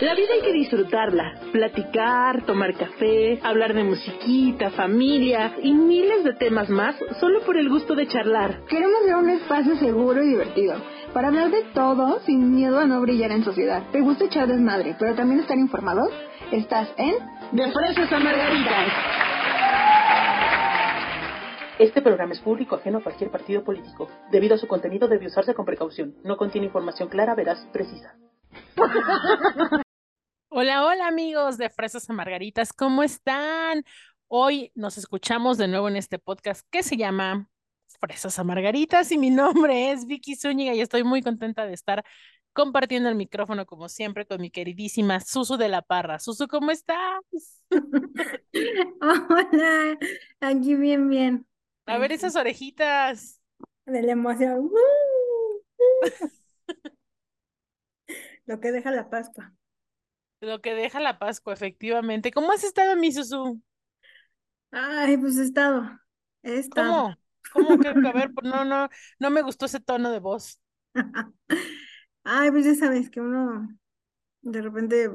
La vida hay que disfrutarla, platicar, tomar café, hablar de musiquita, familia y miles de temas más solo por el gusto de charlar. Queremos ser un espacio seguro y divertido para hablar de todo sin miedo a no brillar en sociedad. ¿Te gusta echar desmadre, pero también estar informado? Estás en De Fresas a Margaritas. Este programa es público ajeno a cualquier partido político. Debido a su contenido debe usarse con precaución. No contiene información clara, veraz y precisa. Hola, hola amigos de Fresas a Margaritas, ¿cómo están? Hoy nos escuchamos de nuevo en este podcast que se llama Fresas a Margaritas y mi nombre es Vicky Zúñiga y estoy muy contenta de estar compartiendo el micrófono como siempre con mi queridísima Susu de la Parra. Susu, ¿cómo estás? Hola, aquí bien, bien. A ver esas orejitas. De la emoción. Lo que deja la Pascua. Lo que deja la Pascua, efectivamente. ¿Cómo has estado, mi Susu? Ay, pues he estado. He estado. ¿Cómo? ¿Cómo que? A ver, pues no, no, no me gustó ese tono de voz. Ay, pues ya sabes que uno de repente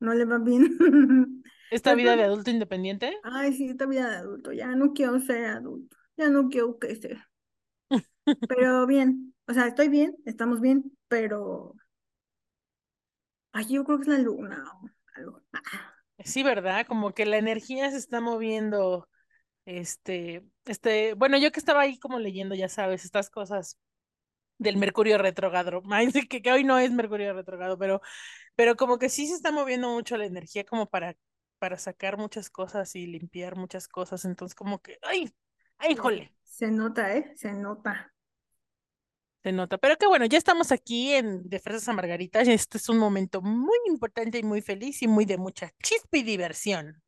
no le va bien. ¿Esta vida de adulto independiente? Ay, sí, esta vida de adulto. Ya no quiero ser adulto. Ya no quiero crecer. Pero bien. O sea, estoy bien, estamos bien, pero. Ay, yo creo que es la luna o algo. Sí, ¿verdad? Como que la energía se está moviendo. Este, este, bueno, yo que estaba ahí como leyendo, ya sabes, estas cosas del Mercurio retrógrado. Que, que hoy no es Mercurio retrógrado, pero, pero como que sí se está moviendo mucho la energía como para, para sacar muchas cosas y limpiar muchas cosas. Entonces, como que, ay, ay, jole. Se nota, ¿eh? Se nota. Se nota. Pero que bueno, ya estamos aquí en De Fresas a Margarita. Este es un momento muy importante y muy feliz y muy de mucha chispa y diversión.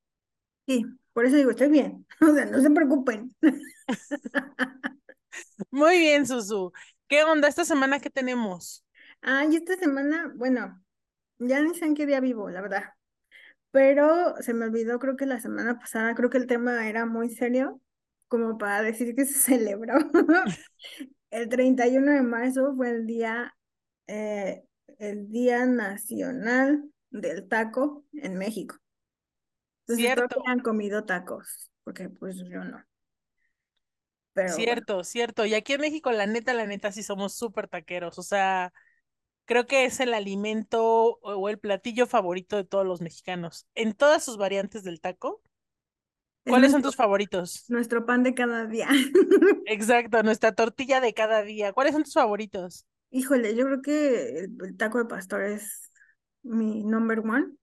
Sí, por eso digo, estoy bien. O sea, no se preocupen. muy bien, Susu. ¿Qué onda esta semana que tenemos? Ay, esta semana, bueno, ya ni sé en qué día vivo, la verdad. Pero se me olvidó, creo que la semana pasada, creo que el tema era muy serio, como para decir que se celebró. El 31 de marzo fue el día, eh, el Día Nacional del Taco en México. Entonces, Cierto. han comido tacos, porque pues yo no. Pero cierto, bueno. cierto. Y aquí en México, la neta, la neta, sí somos súper taqueros. O sea, creo que es el alimento o el platillo favorito de todos los mexicanos. En todas sus variantes del taco. Es ¿Cuáles son tus favoritos? Nuestro pan de cada día. Exacto, nuestra tortilla de cada día. ¿Cuáles son tus favoritos? Híjole, yo creo que el, el taco de pastor es mi number one.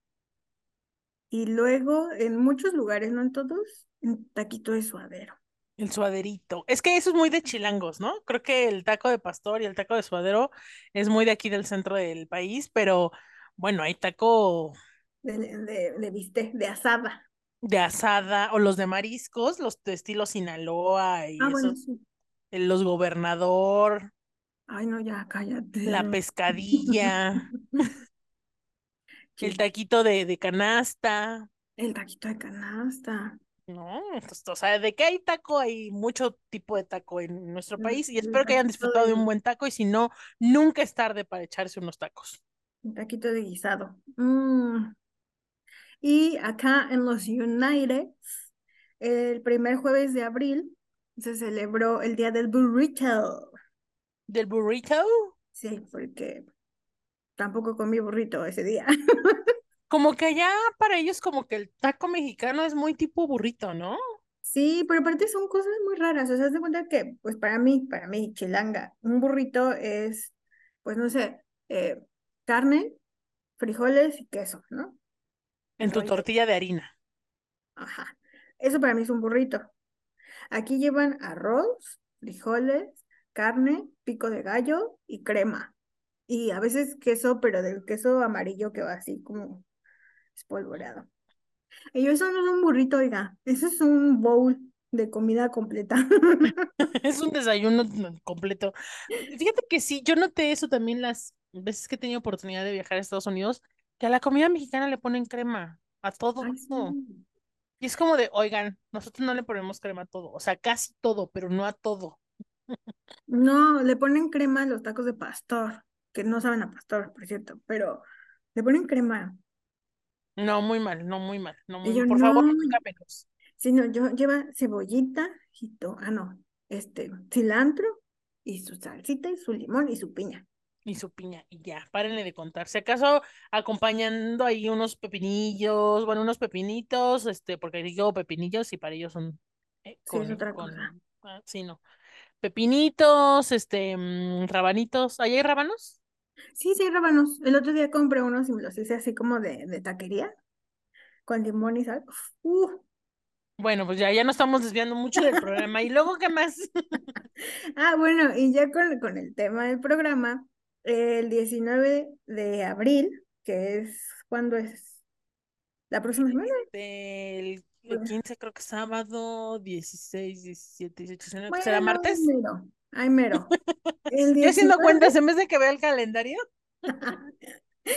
Y luego, en muchos lugares, no en todos, un taquito de suadero. El suaderito. Es que eso es muy de chilangos, ¿no? Creo que el taco de pastor y el taco de suadero es muy de aquí del centro del país, pero bueno, hay taco De, de, de bistec, de asada. De asada o los de mariscos, los de estilo Sinaloa y Ah, bueno, esos, sí. el- los gobernador, Ay, no, ya, cállate. la pescadilla, el taquito de, de canasta, el taquito de canasta. ¿no? Entonces, o sea, de que hay taco, hay mucho tipo de taco en nuestro país y espero que hayan disfrutado de un buen taco y si no, nunca es tarde para echarse unos tacos. Un taquito de guisado. Mm. Y acá en los United, el primer jueves de abril se celebró el Día del Burrito. ¿Del burrito? Sí, porque tampoco comí burrito ese día. Como que allá para ellos como que el taco mexicano es muy tipo burrito, ¿no? Sí, pero aparte son cosas muy raras. O sea, de cuenta que, pues para mí, para mí, chilanga, un burrito es, pues no sé, eh, carne, frijoles y queso, ¿no? En tu tortilla de harina. Ajá. Eso para mí es un burrito. Aquí llevan arroz, frijoles, carne, pico de gallo y crema. Y a veces queso, pero del queso amarillo que va así como espolvoreado. Y eso no es un burrito, oiga, eso es un bowl de comida completa. Es un desayuno completo. Fíjate que sí, yo noté eso también las veces que he tenido oportunidad de viajar a Estados Unidos, que a la comida mexicana le ponen crema, a todo. Ay, sí. Y es como de, oigan, nosotros no le ponemos crema a todo, o sea, casi todo, pero no a todo. No, le ponen crema a los tacos de pastor, que no saben a pastor, por cierto, pero Le ponen crema. No, muy mal, no, muy mal. No, muy, yo, por favor, no, nunca menos. Si no, yo lleva cebollita, jito, ah, no, este, cilantro y su salsita y su limón y su piña. Y su piña, y ya, párenle de contar. Si acaso acompañando ahí unos pepinillos, bueno, unos pepinitos, este, porque digo pepinillos y para ellos son eh, Sí, es otra con, cosa. ah, sí, no. Pepinitos, este, mm, rabanitos. ¿Ahí hay rábanos? Sí, sí, rábanos. El otro día compré unos y me los hice así como de, de taquería, con limón y sal. Uh, Bueno, pues ya, ya nos estamos desviando mucho del programa. ¿Y luego qué más? Ah, bueno, y ya con, con el tema del programa, el 19 de abril, que es cuando es la próxima semana. Este, el, el Pues, 15 creo que es sábado, 16, 17, 18, 19, Bueno, ¿será martes? mero, ahí mero. El Yo haciendo 19, cuentas, en vez de que vea el calendario.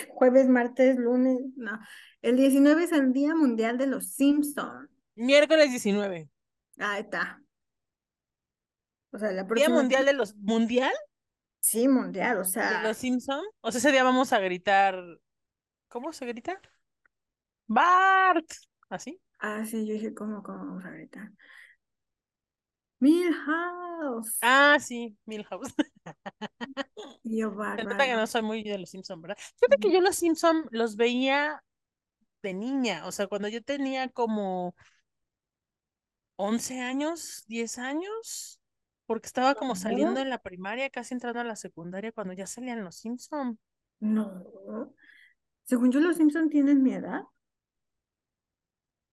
jueves, martes, lunes, no. El 19 es el Día Mundial de los Simpsons. Miércoles 19. Ahí está. O sea, la Día próxima. Mundial de los... ¿Mundial Sí, mundial, o de sea, los Simpson? O sea, ese día vamos a gritar... ¿Cómo se grita? ¡Bart! ¿Así? ah, sí, yo dije, ¿cómo, cómo vamos a gritar? Milhouse. Ah, sí, Milhouse. Yo, Se nota que no soy muy de los Simpson, ¿verdad? Fíjate que yo los Simpson los veía de niña, o sea, cuando yo tenía como 11 años, 10 años, porque estaba como saliendo de la primaria, casi entrando a la secundaria, cuando ya salían los Simpson. no. Según yo, los Simpson tienen mi edad.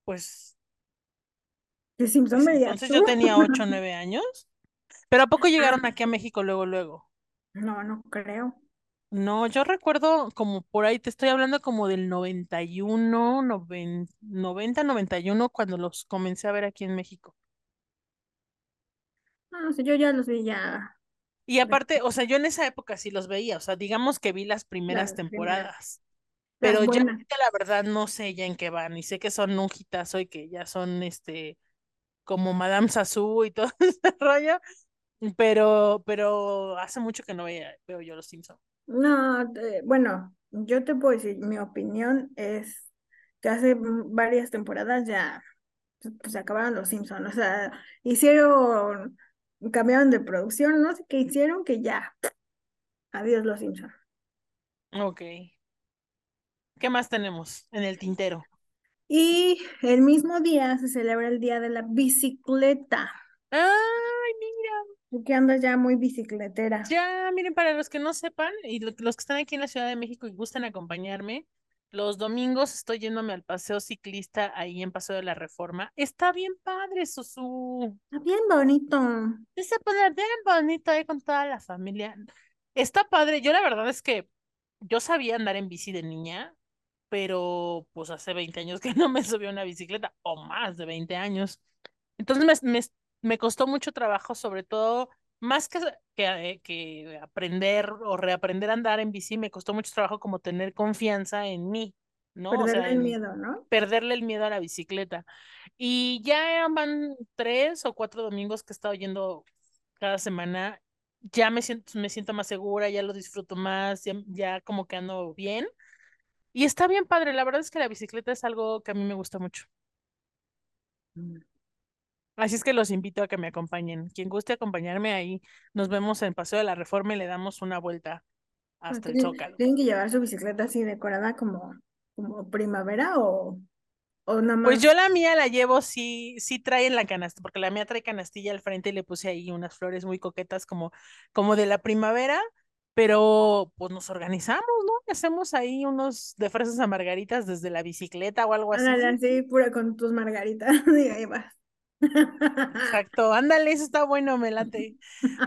Pues, ¿Qué Simpson pues entonces yo tenía 8 o 9 años. Pero ¿a poco llegaron Ah, aquí a México luego, luego? no, no creo. No, yo recuerdo como por ahí, te estoy hablando como del 91, 90, 90, 91, cuando los comencé a ver aquí en México. No, sí, yo ya los vi ya. Y aparte, o sea, yo en esa época sí los veía, o sea, digamos que vi las primeras Las temporadas, pero ya la verdad no sé ya en qué van, y sé que son un hitazo y que ya son este como Madame Sassou y todo ese rollo, pero, pero hace mucho que no vea- veo yo los Simpsons. No, eh, bueno, yo te puedo decir, mi opinión es que hace varias temporadas ya pues, se acabaron los Simpson. O sea, hicieron, cambiaron de producción, no sé qué hicieron, que ya, adiós los Simpson. Ok. ¿Qué más tenemos en el tintero? Y el mismo día se celebra el Día de la Bicicleta. Ay, mira. Tú que andas ya muy bicicletera. Ya, miren, para los que no sepan y lo- los que están aquí en la Ciudad de México y gustan acompañarme, los domingos estoy yéndome al paseo ciclista ahí en Paseo de la Reforma. Está bien padre, Susu. Está bien bonito. Se pone bien bonito ahí con toda la familia. Está padre. Yo la verdad es que yo sabía andar en bici de niña, pero pues hace 20 años que no me subí a una bicicleta, o más de 20 años. Entonces me, me, me costó mucho trabajo, sobre todo, más que, que, eh, que aprender o reaprender a andar en bici, me costó mucho trabajo como tener confianza en mí, ¿no? O Perderle sea, el miedo, ¿no? perderle el miedo a la bicicleta. Y ya van tres o cuatro domingos que he estado yendo cada semana, ya me siento, me siento más segura, ya lo disfruto más, ya, ya como que ando bien. Y está bien padre, la verdad es que la bicicleta es algo que a mí me gusta mucho. Así es que los invito a que me acompañen. Quien guste acompañarme ahí, nos vemos en Paseo de la Reforma y le damos una vuelta Pero hasta el Zócalo. tienen que llevar su bicicleta así decorada como, como primavera o, o nada Pues más. yo la mía la llevo, sí, sí trae en la canasta, porque la mía trae canastilla al frente y le puse ahí unas flores muy coquetas como, como de la primavera, pero pues nos organizamos, ¿no? Hacemos ahí unos de fresas a margaritas desde la bicicleta o algo así. así, pura con tus margaritas. Y ahí vas. Exacto, ándale, eso está bueno, me late.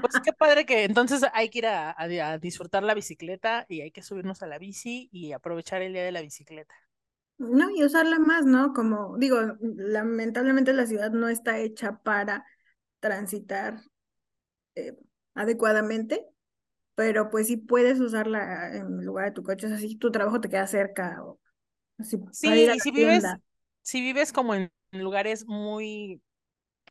Pues qué padre que entonces hay que ir a, a- a disfrutar la bicicleta y hay que subirnos a la bici y aprovechar el día de la bicicleta. No, y usarla más, ¿no? Como digo, lamentablemente la ciudad no está hecha para transitar eh, adecuadamente, pero pues sí puedes usarla en lugar de tu coche, o sea, si tu trabajo te queda cerca o así ir Sí, y si vives, si vives como en lugares muy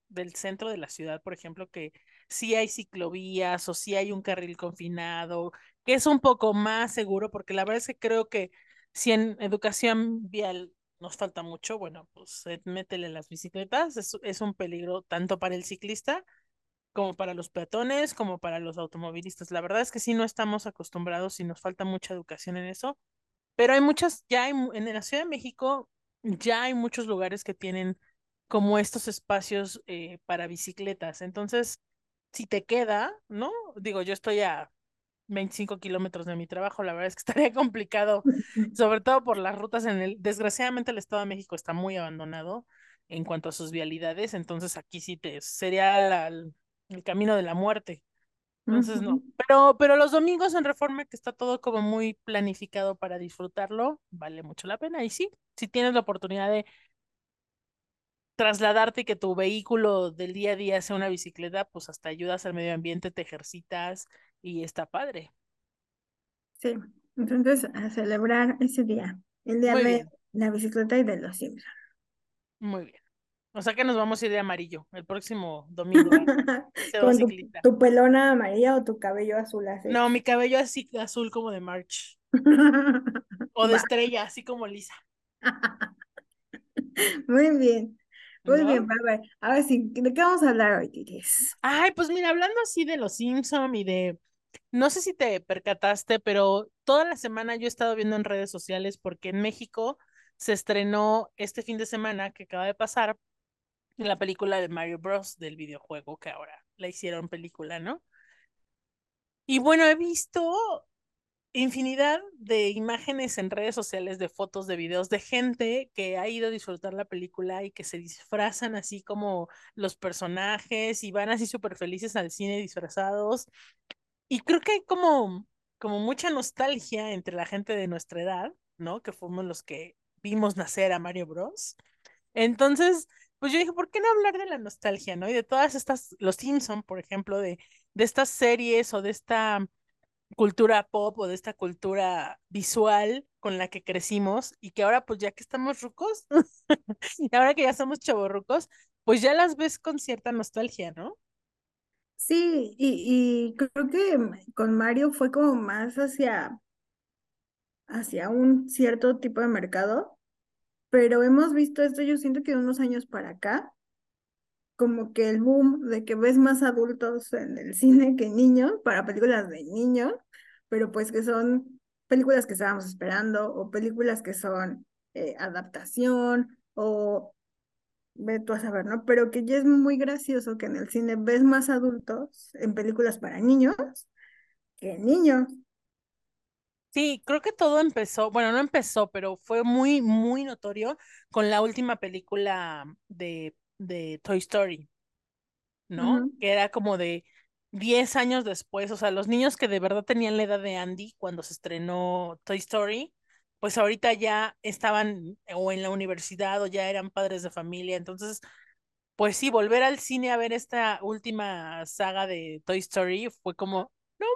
del centro de la ciudad, por ejemplo, que sí hay ciclovías o sí hay un carril confinado, que es un poco más seguro, porque la verdad es que creo que Si en educación vial nos falta mucho, bueno, pues eh, métele las bicicletas, es, es un peligro tanto para el ciclista como para los peatones, como para los automovilistas. La verdad es que sí no estamos acostumbrados y nos falta mucha educación en eso, pero hay muchas, ya hay, en la Ciudad de México ya hay muchos lugares que tienen como estos espacios eh, para bicicletas. Entonces, si te queda, ¿no? Digo, yo estoy a 25 kilómetros de mi trabajo, la verdad es que estaría complicado, sobre todo por las rutas en el, desgraciadamente el Estado de México está muy abandonado en cuanto a sus vialidades, entonces aquí sí te sería el camino de la muerte. Entonces no, pero pero los domingos en Reforma que está todo como muy planificado para disfrutarlo, vale mucho la pena y sí, si tienes la oportunidad de trasladarte y que tu vehículo del día a día sea una bicicleta, pues hasta ayudas al medio ambiente, te ejercitas y está padre. Sí, entonces a celebrar ese día, el día de la bicicleta y de los Simpsons. Muy bien. O sea que nos vamos a ir de amarillo el próximo domingo. Con tu, pelona amarilla o tu cabello azul así. No, mi cabello así azul como de March. o de estrella, así como Lisa. Muy bien. Muy bien, ver, Ahora sí, ¿de qué vamos a hablar hoy, Tiris? Ay, pues mira, hablando así de los Simpson y de, no sé si te percataste, pero toda la semana yo he estado viendo en redes sociales porque en México se estrenó este fin de semana que acaba de pasar la película de Mario Bros. del videojuego que ahora la hicieron película, ¿no? Y bueno, he visto infinidad de imágenes en redes sociales, de fotos, de videos de gente que ha ido a disfrutar la película y que se disfrazan así como los personajes y van así súper felices al cine disfrazados. Y creo que hay como, como mucha nostalgia entre la gente de nuestra edad, ¿no? Que fuimos los que vimos nacer a Mario Bros. Entonces, pues yo dije, ¿por qué no hablar de la nostalgia, ¿no? Y de todas estas, los Simpson, por ejemplo, de, de estas series o de esta cultura pop o de esta cultura visual con la que crecimos y que ahora pues ya que estamos rucos y ahora que ya somos chavorrucos, pues ya las ves con cierta nostalgia, ¿no? Sí, y, y creo que con Mario fue como más hacia, hacia un cierto tipo de mercado, pero hemos visto esto, yo siento que unos años para acá, como que el boom de que ves más adultos en el cine que niños, para películas de niños, pero pues que son películas que estábamos esperando o películas que son eh, adaptación o ve tú a saber, ¿no? Pero que ya es muy gracioso que en el cine ves más adultos en películas para niños que niños. Sí, creo que todo empezó, bueno, no empezó, pero fue muy, muy notorio con la última película de de Toy Story, ¿no? Que era como de 10 años después, o sea, los niños que de verdad tenían la edad de Andy cuando se estrenó Toy Story, pues ahorita ya estaban o en la universidad o ya eran padres de familia, entonces, pues sí, volver al cine a ver esta última saga de Toy Story fue como, no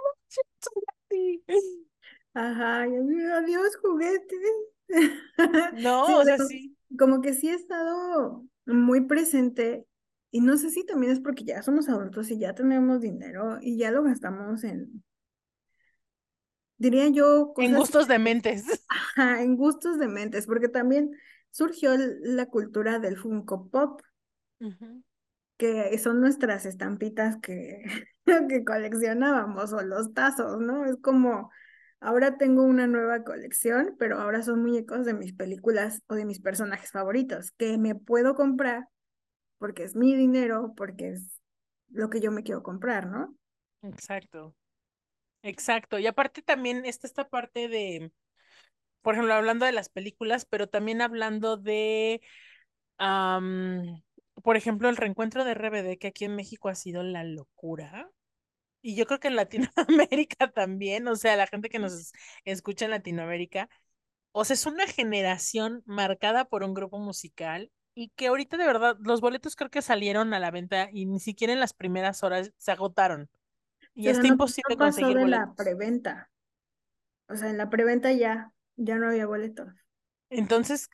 Ajá, adiós juguetes. No, o sea, sí. Como que sí he estado muy presente y no sé si también es porque ya somos adultos y ya tenemos dinero y ya lo gastamos en, diría yo, en gustos de mentes. Ajá, en gustos de mentes, porque también surgió la cultura del Funko Pop, que son nuestras estampitas que, que coleccionábamos o los tazos, ¿no? Es como, ahora tengo una nueva colección, pero ahora son muñecos de mis películas o de mis personajes favoritos, que me puedo comprar porque es mi dinero, porque es lo que yo me quiero comprar, ¿no? Exacto. Exacto. Y aparte también está esta parte de, por ejemplo, hablando de las películas, pero también hablando de, por ejemplo, el reencuentro de RBD, que aquí en México ha sido la locura. Y yo creo que en Latinoamérica también, o sea, la gente que nos escucha en Latinoamérica, o sea, es una generación marcada por un grupo musical y que ahorita de verdad los boletos creo que salieron a la venta y ni siquiera en las primeras horas se agotaron. Y está imposible conseguir de la preventa. O sea, en la preventa ya, ya no había boletos. Entonces,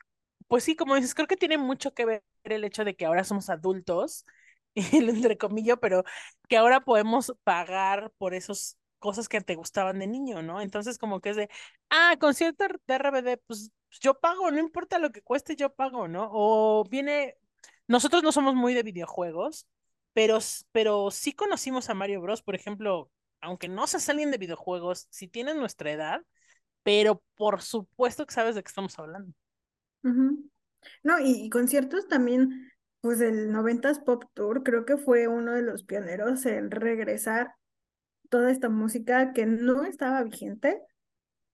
pues sí, como dices, creo que tiene mucho que ver el hecho de que ahora somos adultos, y entre comillas, pero que ahora podemos pagar por esos cosas que te gustaban de niño, ¿no? Entonces como que es de, ah, concierto de RBD, pues yo pago, no importa lo que cueste, yo pago, ¿no? O viene, nosotros no somos muy de videojuegos, pero, pero sí conocimos a Mario Bros, por ejemplo, aunque no se salen de videojuegos, si tienen nuestra edad, pero por supuesto que sabes de qué estamos hablando. No, y, conciertos también, pues el 90s Pop Tour creo que fue uno de los pioneros en regresar toda esta música que no estaba vigente,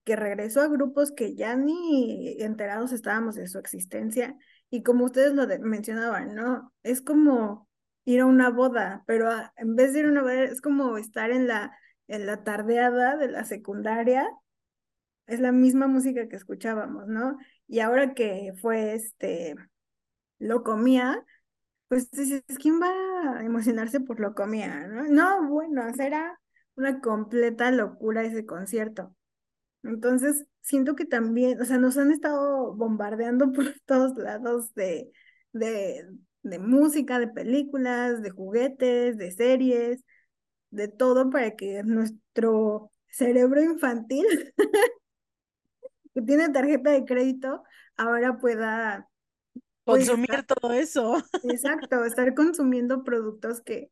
que regresó a grupos que ya ni enterados estábamos de su existencia. Y como ustedes lo mencionaban, ¿no? Es como ir a una boda, pero en vez de ir a una boda, es como estar en la, en la tardeada de la secundaria es la misma música que escuchábamos, ¿no? Y ahora que fue este lo comía, pues dices, ¿quién va a emocionarse por lo comía? No, no bueno, era una completa locura ese concierto. Entonces, siento que también, o sea, nos han estado bombardeando por todos lados de, de, de música, de películas, de juguetes, de series, de todo para que nuestro cerebro infantil que tiene tarjeta de crédito ahora pueda pues, consumir todo eso. Exacto, estar consumiendo productos que,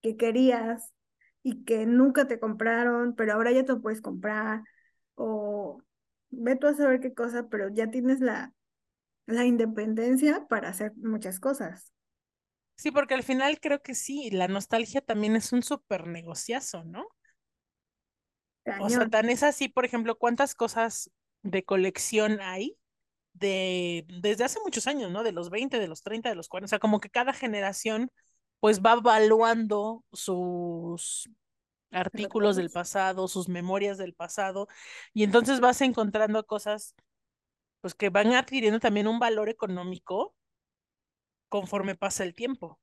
que querías y que nunca te compraron, pero ahora ya te puedes comprar. O ve tú a saber qué cosa, pero ya tienes la, la independencia para hacer muchas cosas. Sí, porque al final creo que sí, la nostalgia también es un súper negociazo, ¿no? O sea, tan es así, por ejemplo, ¿cuántas cosas de colección hay de desde hace muchos años, ¿no? De los 20, de los 30, de los 40, o sea, como que cada generación pues va evaluando sus artículos del pasado, sus memorias del pasado, y entonces vas encontrando cosas pues que van adquiriendo también un valor económico conforme pasa el tiempo.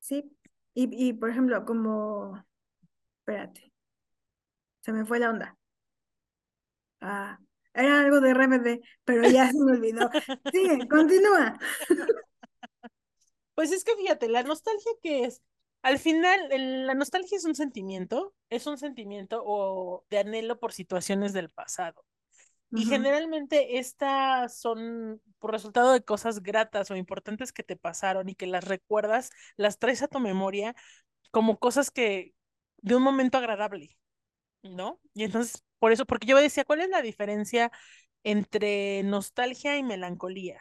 Sí, y, y por ejemplo, como, espérate, se me fue la onda. Ah, era algo de RBD, pero ya se me olvidó. Sigue, continúa. Pues es que fíjate, la nostalgia que es, al final, la nostalgia es un sentimiento, es un sentimiento o de anhelo por situaciones del pasado. Y generalmente estas son por resultado de cosas gratas o importantes que te pasaron y que las recuerdas, las traes a tu memoria como cosas que de un momento agradable, ¿no? Y entonces por eso, porque yo decía, ¿cuál es la diferencia entre nostalgia y melancolía?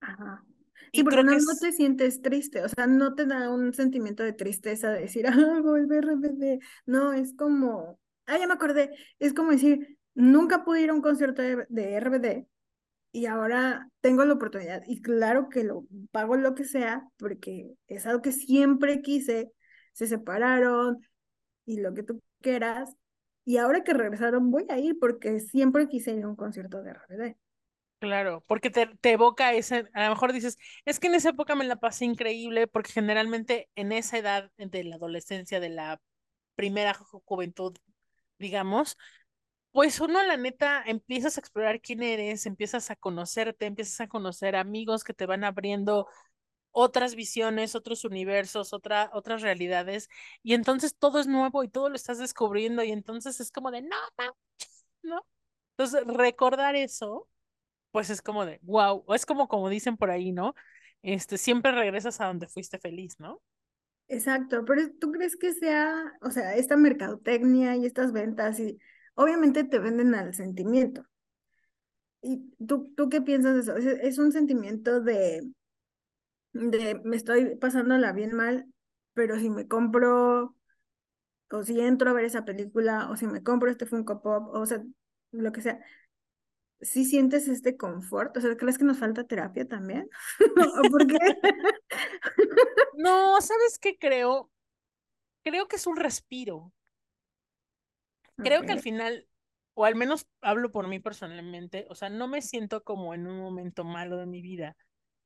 Ajá. Sí, porque no, no, te sientes triste, o sea, no te da un sentimiento de tristeza de decir, ah, volver a bebé. No, es como, ah, ya me acordé, es como decir, nunca pude ir a un concierto de, de RBD y ahora tengo la oportunidad y claro que lo pago lo que sea porque es algo que siempre quise, se separaron y lo que tú quieras y ahora que regresaron, voy a ir porque siempre quise ir a un concierto de RBD. Claro, porque te, evoca ese, a lo mejor dices, es que en esa época me la pasé increíble, porque generalmente en esa edad de la adolescencia, de la primera juventud, digamos, pues uno la neta empiezas a explorar quién eres, empiezas a conocerte, empiezas a conocer amigos que te van abriendo otras visiones, otros universos, otra, otras realidades, y entonces todo es nuevo y todo lo estás descubriendo, y entonces es como de, no, ¿no? Entonces, recordar eso, pues es como de, wow, o es como como dicen por ahí, ¿no? Este, siempre regresas a donde fuiste feliz, ¿no? Exacto, pero ¿tú crees que sea, o sea, esta mercadotecnia y estas ventas, y obviamente te venden al sentimiento? ¿Y tú, tú qué piensas de eso? es un sentimiento de, de me estoy pasándola bien mal, pero si me compro, o si entro a ver esa película, o si me compro este Funko Pop, o sea, lo que sea, si sientes este confort? O sea, ¿crees que nos falta terapia también? ¿Por qué? no, ¿sabes qué creo? Creo que es un respiro. Creo que al final, o al menos hablo por mí personalmente, o sea, no me siento como en un momento malo de mi vida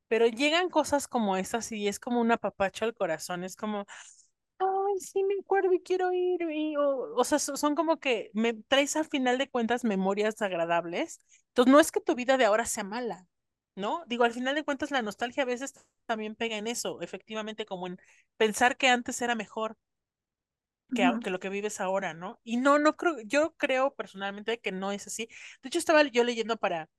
pero llegan cosas como esas y es como un apapacho al corazón, es como, ay, sí me acuerdo y quiero ir, y, o, o sea, son como que me traes al final de cuentas memorias agradables, entonces no es que tu vida de ahora sea mala, ¿no? Digo, al final de cuentas la nostalgia a veces también pega en eso, efectivamente, como en pensar que antes era mejor. que, que, lo que vives ahora, ¿no? Y no, no creo, yo creo personalmente que no es así. De hecho, estaba yo leyendo para,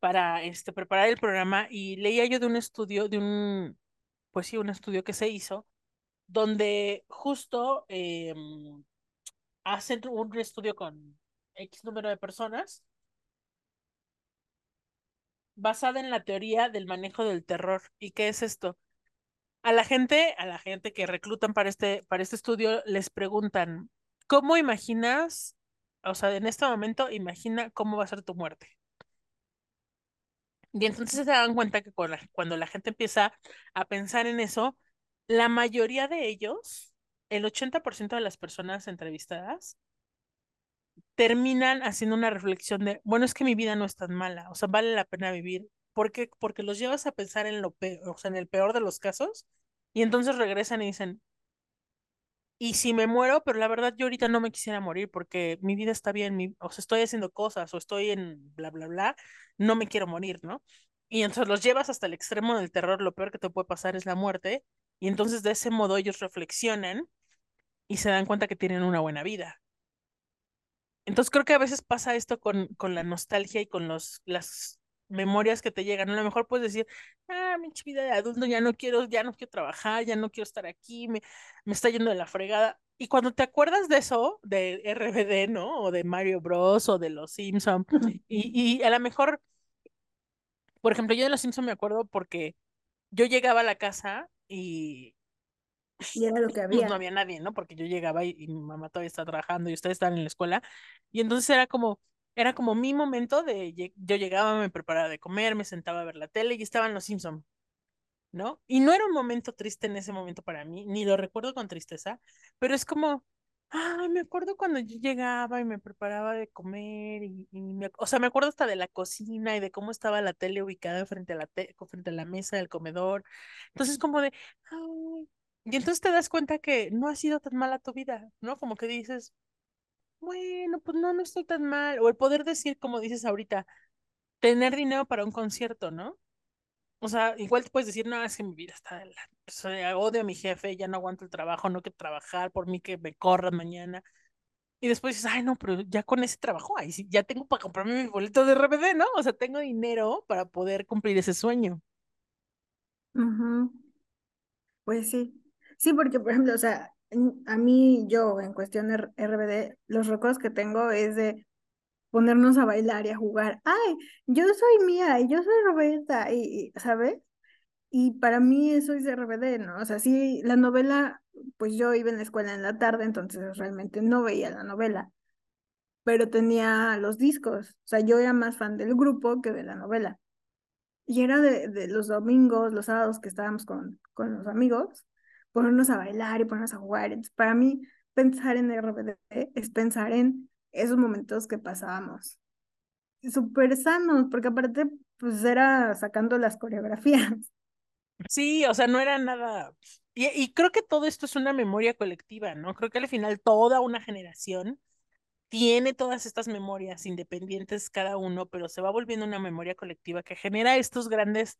para este, preparar el programa y leía yo de un estudio, de un, pues sí, un estudio que se hizo, donde justo eh, hacen un estudio con X número de personas basada en la teoría del manejo del terror. ¿Y qué es esto? A la gente, a la gente que reclutan para este, para este estudio, les preguntan, ¿cómo imaginas, o sea, en este momento, imagina cómo va a ser tu muerte? Y entonces se dan cuenta que cuando la gente empieza a pensar en eso, la mayoría de ellos, el 80% de las personas entrevistadas, terminan haciendo una reflexión de, bueno, es que mi vida no es tan mala, o sea, vale la pena vivir. ¿Por qué? Porque los llevas a pensar en lo peor, o sea, en el peor de los casos, y entonces regresan y dicen, y si me muero, pero la verdad yo ahorita no me quisiera morir porque mi vida está bien, mi, o sea, estoy haciendo cosas o estoy en bla, bla, bla, no me quiero morir, ¿no? Y entonces los llevas hasta el extremo del terror, lo peor que te puede pasar es la muerte, y entonces de ese modo ellos reflexionan y se dan cuenta que tienen una buena vida. Entonces creo que a veces pasa esto con, con la nostalgia y con los, las memorias que te llegan. A lo mejor puedes decir, ah, mi vida de adulto, ya no quiero, ya no quiero trabajar, ya no quiero estar aquí, me, me está yendo de la fregada. Y cuando te acuerdas de eso, de RBD, ¿no? O de Mario Bros. o de Los Simpson, y, y a lo mejor, por ejemplo, yo de Los Simpson me acuerdo porque yo llegaba a la casa y y era lo que había. Pues no había nadie, ¿no? Porque yo llegaba y, mi mamá todavía estaba trabajando y ustedes estaban en la escuela. Y entonces era como, era como mi momento de, yo llegaba, me preparaba de comer, me sentaba a ver la tele y estaban los Simpson, ¿no? Y no era un momento triste en ese momento para mí, ni lo recuerdo con tristeza, pero es como, Ay, me acuerdo cuando yo llegaba y me preparaba de comer y, me, o sea, me acuerdo hasta de la cocina y de cómo estaba la tele ubicada frente a la frente a la mesa del comedor. Entonces como de, ay, y entonces te das cuenta que no ha sido tan mala tu vida, ¿no? Como que dices, bueno, pues no, no estoy tan mal. O el poder decir, como dices ahorita, tener dinero para un concierto, ¿no? O sea, igual te puedes decir, no, es que mi vida está de la... odio a mi jefe, ya no aguanto el trabajo, no quiero trabajar, por mí que me corran mañana. Y después dices, ay, no, pero ya con ese trabajo, ahí sí, ya tengo para comprarme mi boleto de RBD, ¿no? O sea, tengo dinero para poder cumplir ese sueño. Pues sí, Sí, porque, por ejemplo, o sea, a mí, yo, en cuestión de RBD, los recuerdos que tengo es de ponernos a bailar y a jugar. Ay, yo soy mía y yo soy Roberta, y, ¿sabes? Y para mí eso es RBD, ¿no? O sea, sí, la novela, pues yo iba en la escuela en la tarde, entonces realmente no veía la novela, pero tenía los discos. O sea, yo era más fan del grupo que de la novela. Y era de, de los domingos, los sábados que estábamos con, con los amigos, ponernos a bailar y ponernos a jugar. Entonces, para mí, pensar en RBD es pensar en esos momentos que pasábamos. Súper sanos, porque aparte, pues era sacando las coreografías. Sí, o sea, no era nada. Y, y, creo que todo esto es una memoria colectiva, ¿no? Creo que al final toda una generación tiene todas estas memorias independientes cada uno, pero se va volviendo una memoria colectiva que genera estos grandes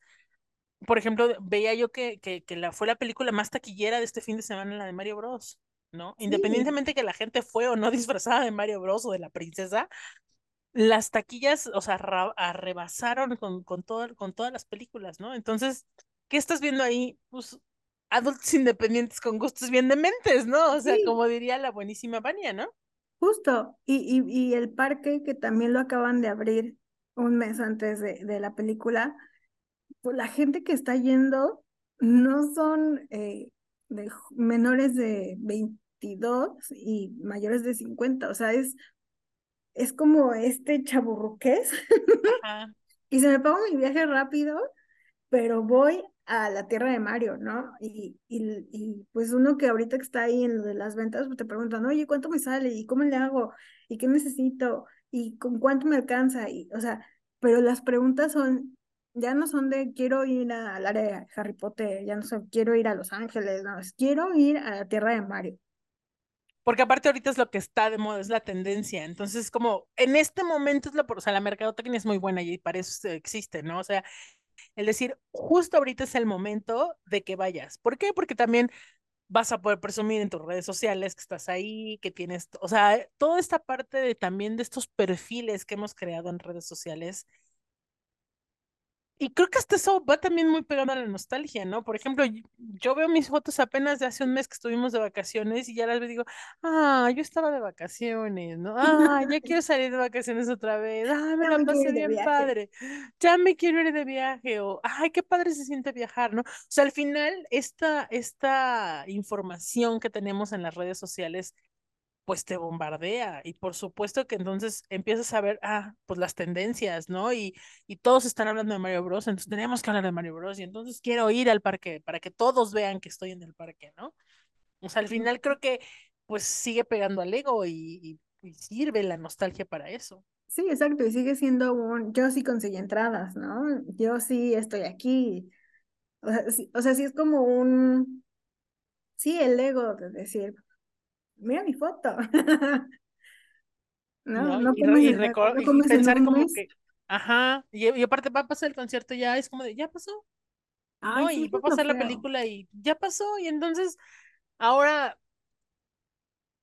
por ejemplo, veía yo que, que, que, la, fue la película más taquillera de este fin de semana, la de Mario Bros. ¿no? Independientemente que la gente fue o no disfrazada de Mario Bros. o de la princesa, las taquillas, o sea, arrebasaron con, con, todo, con todas las películas, ¿no? Entonces, ¿qué estás viendo ahí? Pues adultos independientes con gustos bien dementes, ¿no? O sea, como diría la buenísima Vania, ¿no? Justo, y, y, y, el parque que también lo acaban de abrir un mes antes de, de la película, pues, la gente que está yendo no son eh, de menores de 22 y mayores de 50, o sea, es, es como este chaburruqués. y se me paga mi viaje rápido, pero voy a la tierra de Mario, ¿no? Y, y, y, pues uno que ahorita que está ahí en lo de las ventas, pues te preguntan, oye, ¿cuánto me sale? ¿Y cómo le hago? ¿Y qué necesito? ¿Y con cuánto me alcanza? Y, o sea, pero las preguntas son, ya no son de quiero ir al área de Harry Potter, ya no son quiero ir a Los Ángeles, no, es quiero ir a la tierra de Mario. Porque aparte ahorita es lo que está de moda, es la tendencia. Entonces, como en este momento es lo, o sea, la mercadotecnia es muy buena y para eso existe, ¿no? O sea, el decir, justo ahorita es el momento de que vayas. ¿Por qué? Porque también vas a poder presumir en tus redes sociales que estás ahí, que tienes, o sea, toda esta parte de también de estos perfiles que hemos creado en redes sociales y creo que hasta eso va también muy pegado a la nostalgia, ¿no? Por ejemplo, yo veo mis fotos apenas de hace un mes que estuvimos de vacaciones y ya las veo y digo, ah, yo estaba de vacaciones, ¿no? Ah, ya quiero salir de vacaciones otra vez, ah, me la pasé bien padre, ya me quiero ir de viaje, o ay, qué padre se siente viajar, ¿no? O sea, al final, esta, esta información que tenemos en las redes sociales pues te bombardea y por supuesto que entonces empiezas a ver, ah, pues las tendencias, ¿no? Y, y todos están hablando de Mario Bros, entonces tenemos que hablar de Mario Bros y entonces quiero ir al parque para que todos vean que estoy en el parque, ¿no? O sea, al final creo que pues sigue pegando al ego y, sirve la nostalgia para eso. Sí, exacto, y sigue siendo un, yo sí conseguí entradas, ¿no? Yo sí estoy aquí. O sea, sí, o sea, sí es como un, sí, el ego de decir, mira mi foto. no, no, y, pensar como que, ajá, y, aparte va a pasar el concierto ya, es como de, ya pasó. ¿no? y va a pasar la película y ya pasó, y entonces ahora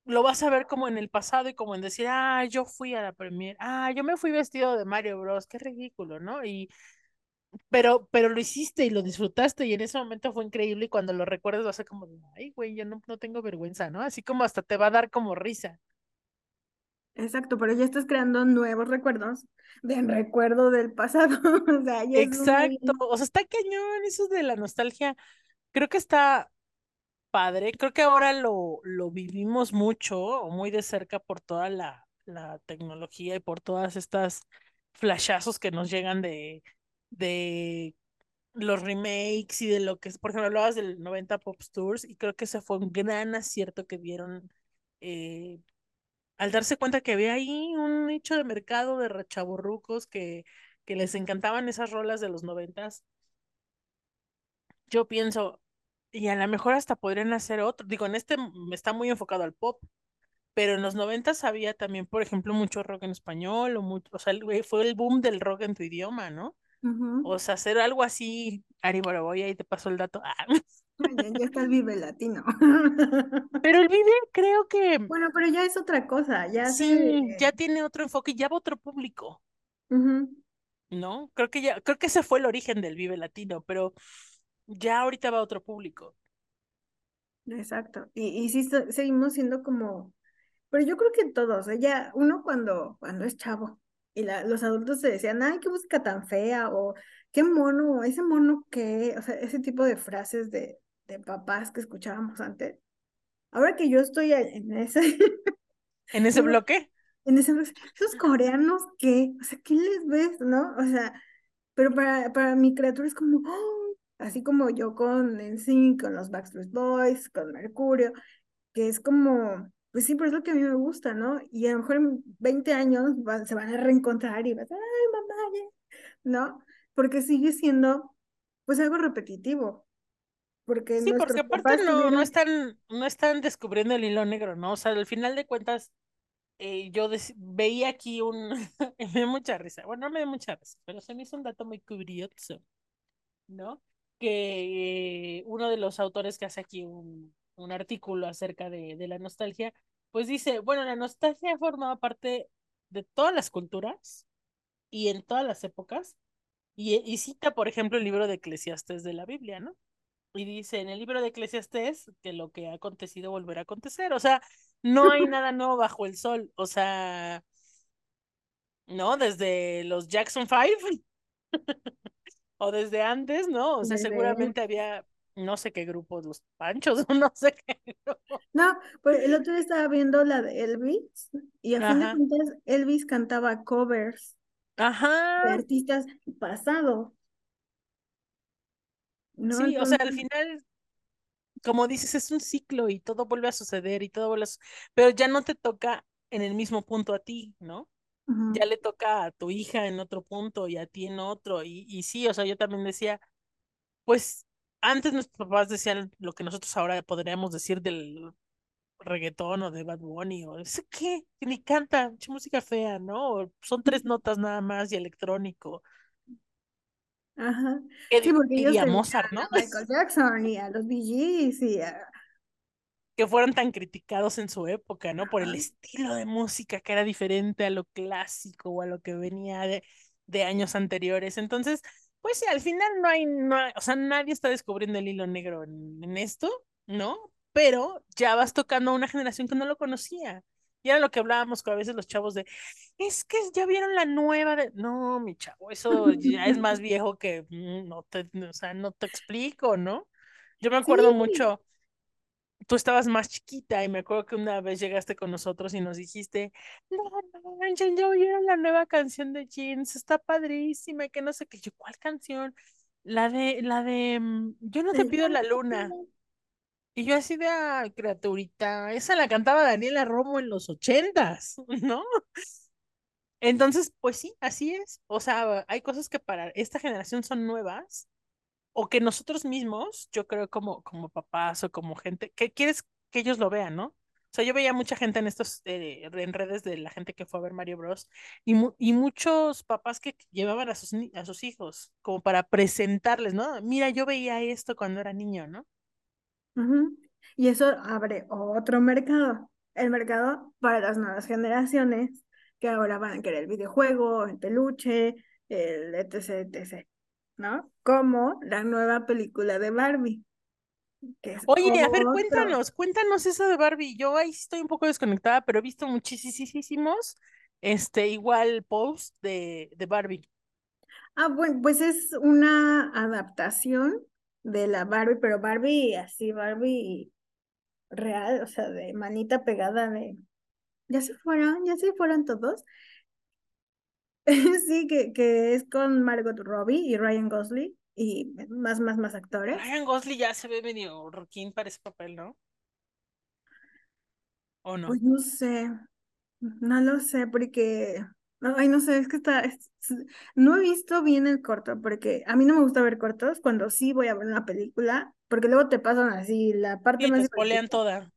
lo vas a ver como en el pasado y como en decir, ah, yo fui a la premier, ah, yo me fui vestido de Mario Bros, qué ridículo, ¿no? Y pero, pero lo hiciste y lo disfrutaste y en ese momento fue increíble y cuando lo recuerdas vas a como, ay, güey, yo no, no tengo vergüenza, ¿no? Así como hasta te va a dar como risa. Exacto, pero ya estás creando nuevos recuerdos de recuerdo del pasado. o sea, ya Exacto, o sea, está cañón eso de la nostalgia. Creo que está padre. Creo que ahora lo, lo vivimos mucho o muy de cerca por toda la, la tecnología y por todas estas flashazos que nos llegan de de los remakes y de lo que es, por ejemplo, hablabas del 90 Pop Tours y creo que ese fue un gran acierto que vieron eh, al darse cuenta que había ahí un nicho de mercado de rechaborrucos que, que les encantaban esas rolas de los noventas. Yo pienso, y a lo mejor hasta podrían hacer otro, digo, en este está muy enfocado al pop, pero en los noventas había también, por ejemplo, mucho rock en español, o, mucho, o sea, fue el boom del rock en tu idioma, ¿no? O sea, hacer algo así, Ari voy ahí te paso el dato. Ah. Ya, está el Vive Latino. Pero el Vive creo que... Bueno, pero ya es otra cosa, ya Sí, ya tiene otro enfoque, ya va otro público. ¿No? Creo que ya, creo que ese fue el origen del Vive Latino, pero ya ahorita va otro público. Exacto. Y, y sí seguimos siendo como, pero yo creo que todos, ¿eh? ya uno cuando, cuando es chavo, y la, los adultos se decían, ay, qué música tan fea, o qué mono, ese mono que, o sea, ese tipo de frases de, de papás que escuchábamos antes. Ahora que yo estoy en ese... ¿En ese bloque? En ese esos coreanos que, o sea, ¿qué les ves, no? O sea, pero para, para mi criatura es como, oh", así como yo con NSYNC, con los Backstreet Boys, con Mercurio, que es como, pues sí, pero es lo que a mí me gusta, ¿no? Y a lo mejor en 20 años se van a reencontrar y vas a, ay, mamá, ¿no? Porque sigue siendo, pues, algo repetitivo. Porque sí, porque aparte no, no, están, no están descubriendo el hilo negro, ¿no? O sea, al final de cuentas, eh, yo veía aquí un, me dio mucha risa, bueno, no me dio mucha risa, pero se me hizo un dato muy curioso, ¿no? Que uno de los autores que hace aquí un, un artículo acerca de, de la nostalgia, pues dice, bueno, la nostalgia ha formado parte de todas las culturas y en todas las épocas, y, y, cita, por ejemplo, el libro de Eclesiastes de la Biblia, ¿no? Y dice en el libro de Eclesiastes que lo que ha acontecido volverá a acontecer, o sea, no hay nada nuevo bajo el sol, o sea, ¿no? Desde los Jackson Five, o desde antes, ¿no? O sea, seguramente había no sé qué grupos, los Panchos, no sé qué. No, pues el otro día estaba viendo la de Elvis y a fin de cuentas Elvis cantaba covers Ajá. de artistas pasado. Sí, o sea, al final, como dices, es un ciclo y todo vuelve a suceder y todo vuelve a pero ya no te toca en el mismo punto a ti, ¿no? Ya le toca a tu hija en otro punto y a ti en otro. Y, y sí, o sea, yo también decía, pues antes nuestros papás decían lo que nosotros ahora podríamos decir del reggaetón o de Bad Bunny o ese qué, que ni canta, música fea, ¿no? Son tres notas nada más y electrónico. Ajá. Sí, porque ellos a Mozart, ¿no? A Michael Jackson y a los Gees y a que fueron tan criticados en su época, ¿no? Por el estilo de música que era diferente a lo clásico o a lo que venía de, de años anteriores. Entonces, pues sí, al final no hay, no o sea, nadie está descubriendo el hilo negro en, en esto, ¿no? Pero ya vas tocando a una generación que no lo conocía. Y era lo que hablábamos con a veces los chavos de, es que ya vieron la nueva de, no, mi chavo, eso ya es más viejo que, mm, no te, o sea, no te explico, ¿no? Yo me acuerdo Sí. mucho, tú estabas más chiquita y me acuerdo que una vez llegaste con nosotros y nos dijiste, no manchen, ya oyeron la nueva canción de Jeans, está padrísima, que no sé qué, yo, ¿cuál canción? La de, la de, mm, yo no te pido la luna. Y yo así de, ah, criaturita, esa la cantaba Daniela Romo en los ochentas, ¿no? Entonces, pues sí, así es. O sea, hay cosas que para esta generación son nuevas o que nosotros mismos, yo creo como, como papás o como gente, que quieres que ellos lo vean, ¿no? O sea, yo veía mucha gente en estos, eh, en redes de la gente que fue a ver Mario Bros. Y, mu- y muchos papás que llevaban a sus, a sus hijos como para presentarles, ¿no? Mira, yo veía esto cuando era niño, ¿no? Ujú. Y eso abre otro mercado, el mercado para las nuevas generaciones que ahora van a querer el videojuego, el peluche, el etc, etc, ¿no? Como la nueva película de Barbie, que Oye, a ver, otro. cuéntanos, cuéntanos eso de Barbie. Yo ahí estoy un poco desconectada, pero he visto muchísimos, este, igual posts de, de Barbie. Ah, bueno, pues es una adaptación de la Barbie, pero Barbie así, Barbie real, o sea, de manita pegada de... Ya se fueron, ya se fueron todos. Sí, que, que es con Margot Robbie y Ryan Gosling y más, más, más actores. Ryan Gosling ya se ve medio roquín para ese papel, ¿no? ¿O no? Pues no sé, no lo sé porque, ay, no sé, es que está, es- es- no he visto bien el corto porque a mí no me gusta ver cortos cuando sí voy a ver una película, porque luego te pasan así la parte Sí, más te toda.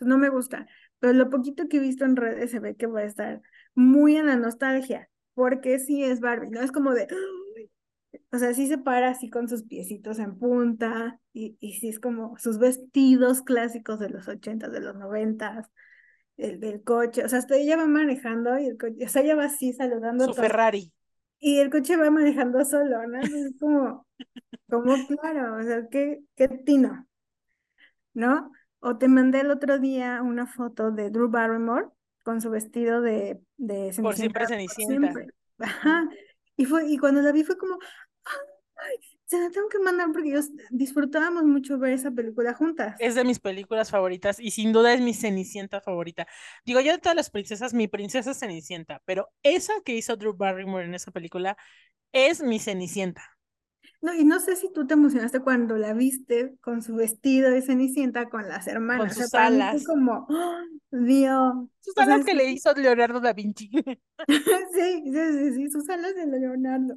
No me gusta, pero lo poquito que he visto en redes se ve que va a estar muy en la nostalgia, porque sí es Barbie, ¿no? Es como de, o sea, sí se para así con sus piecitos en punta, y, y sí es como sus vestidos clásicos de los ochentas, de los noventas, el del coche, o sea, hasta ella va manejando y el coche, o sea, ella va así saludando Su Ferrari. y el coche va manejando solo, ¿no? Es como, como claro, o sea, qué, qué tino. ¿no? O te mandé el otro día una foto de Drew Barrymore con su vestido de, de Por siempre Cenicienta por Cenicienta. siempre. Ajá. Y fue, y cuando la vi fue como, ay, se la tengo que mandar porque yo disfrutábamos mucho ver esa película juntas. Es de mis películas favoritas y sin duda es mi Cenicienta favorita. Digo, yo de todas las princesas, mi princesa es Cenicienta, pero esa que hizo Drew Barrymore en esa película es mi Cenicienta. No, y no sé si tú te emocionaste cuando la viste con su vestido de Cenicienta con las Con hermanas. O sea, sus mí fue alas. como, ¡oh, Dios! Sus O sea, alas que le hizo Leonardo da Vinci. sí, sí, sí, sí, sus alas de Leonardo.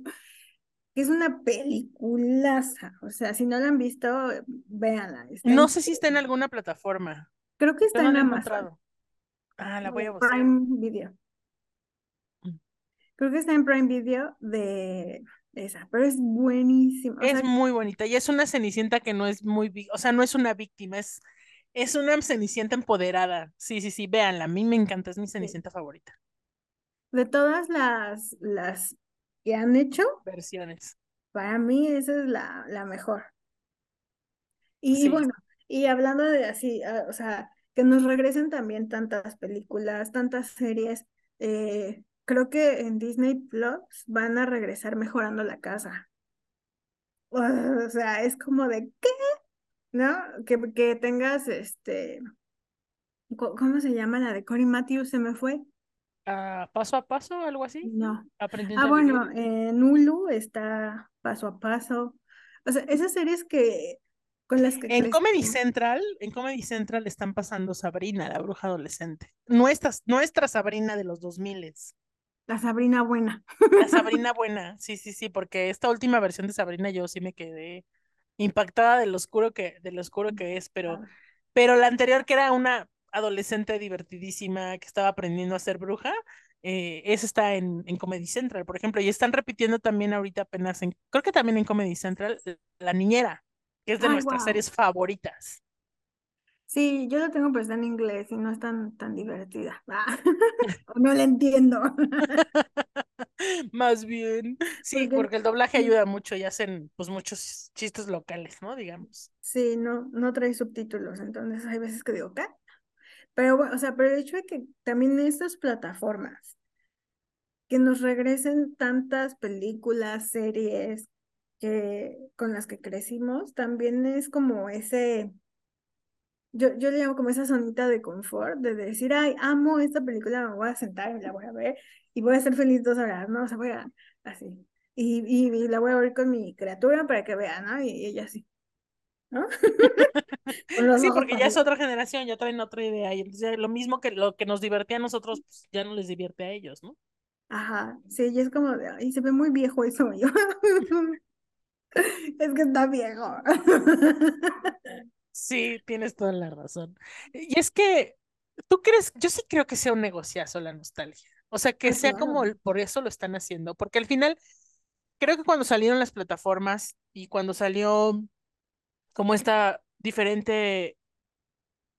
Es una peliculaza, o sea, si no la han visto, véanla. Está No en- sé si está en alguna plataforma. creo que está en Amazon. Ah, la o voy a buscar. Prime Video. Mm. Creo que está en Prime Video de esa, pero es buenísima. Es sea, muy bonita y es una Cenicienta que no es muy, o sea, no es una víctima, es, es una Cenicienta empoderada. Sí, sí, sí, véanla. A mí me encanta, es mi Cenicienta favorita. de todas las, las que han hecho, Versiones. para mí esa es la, la mejor. Y, Sí. bueno, y hablando de así, ah, o sea, que nos regresen también tantas películas, tantas series, eh, creo que en Disney Plus van a regresar mejorando la casa. O sea, es como de, ¿qué? ¿No? Que, que tengas, este, ¿cómo se llama la de Cory Matthews? ¿Se me fue? Ah, paso a paso, algo así. No. Aprendiendo Ah, bueno, en Hulu está Paso a Paso. O sea, esas series que, con las que En Comedy. Central, en Comedy Central están pasando Sabrina, la bruja adolescente. Nuestra, nuestra Sabrina de los 2000 La Sabrina buena. La Sabrina buena, sí, sí, sí, porque esta última versión de Sabrina yo sí me quedé impactada de lo oscuro que, de lo oscuro que es, pero, pero la anterior que era una adolescente divertidísima que estaba aprendiendo a ser bruja, eh, esa está en, en Comedy Central, por ejemplo, y están repitiendo también ahorita apenas en, creo que también en Comedy Central, La Niñera, que es de Ay, nuestras wow. series favoritas. Sí, yo lo tengo pero está en inglés y no es tan, tan divertida. Ah, no la entiendo. Más bien. Sí, Porque- porque el doblaje ayuda mucho y hacen pues muchos chistes locales, ¿no? Digamos. Sí, no, no trae subtítulos, entonces hay veces que digo, ¿qué? Pero bueno, o sea, pero el hecho de que también estas plataformas que nos regresen tantas películas, series que con las que crecimos, también es como ese, yo, yo le llamo como esa zonita de confort, de decir, ay, amo esta película, me voy a sentar y la voy a ver y voy a ser feliz dos horas, ¿no? O sea, voy a, así. Y, y, y la voy a ver con mi criatura para que vea, ¿no? Y, y ella así, ¿no? Sí, porque ya es otra generación, ya traen otra idea. Y entonces lo mismo que lo que nos divertía a nosotros, pues ya no les divierte a ellos, ¿no? Ajá, sí, y es como de, ay, se ve muy viejo eso, y yo. Es que está viejo. Sí, tienes toda la razón. Y es que, ¿tú crees? Yo sí creo que sea un negociazo la nostalgia. O sea, que Ah, sea como por eso lo están haciendo. Porque al final, creo que cuando salieron las plataformas y cuando salió como esta diferente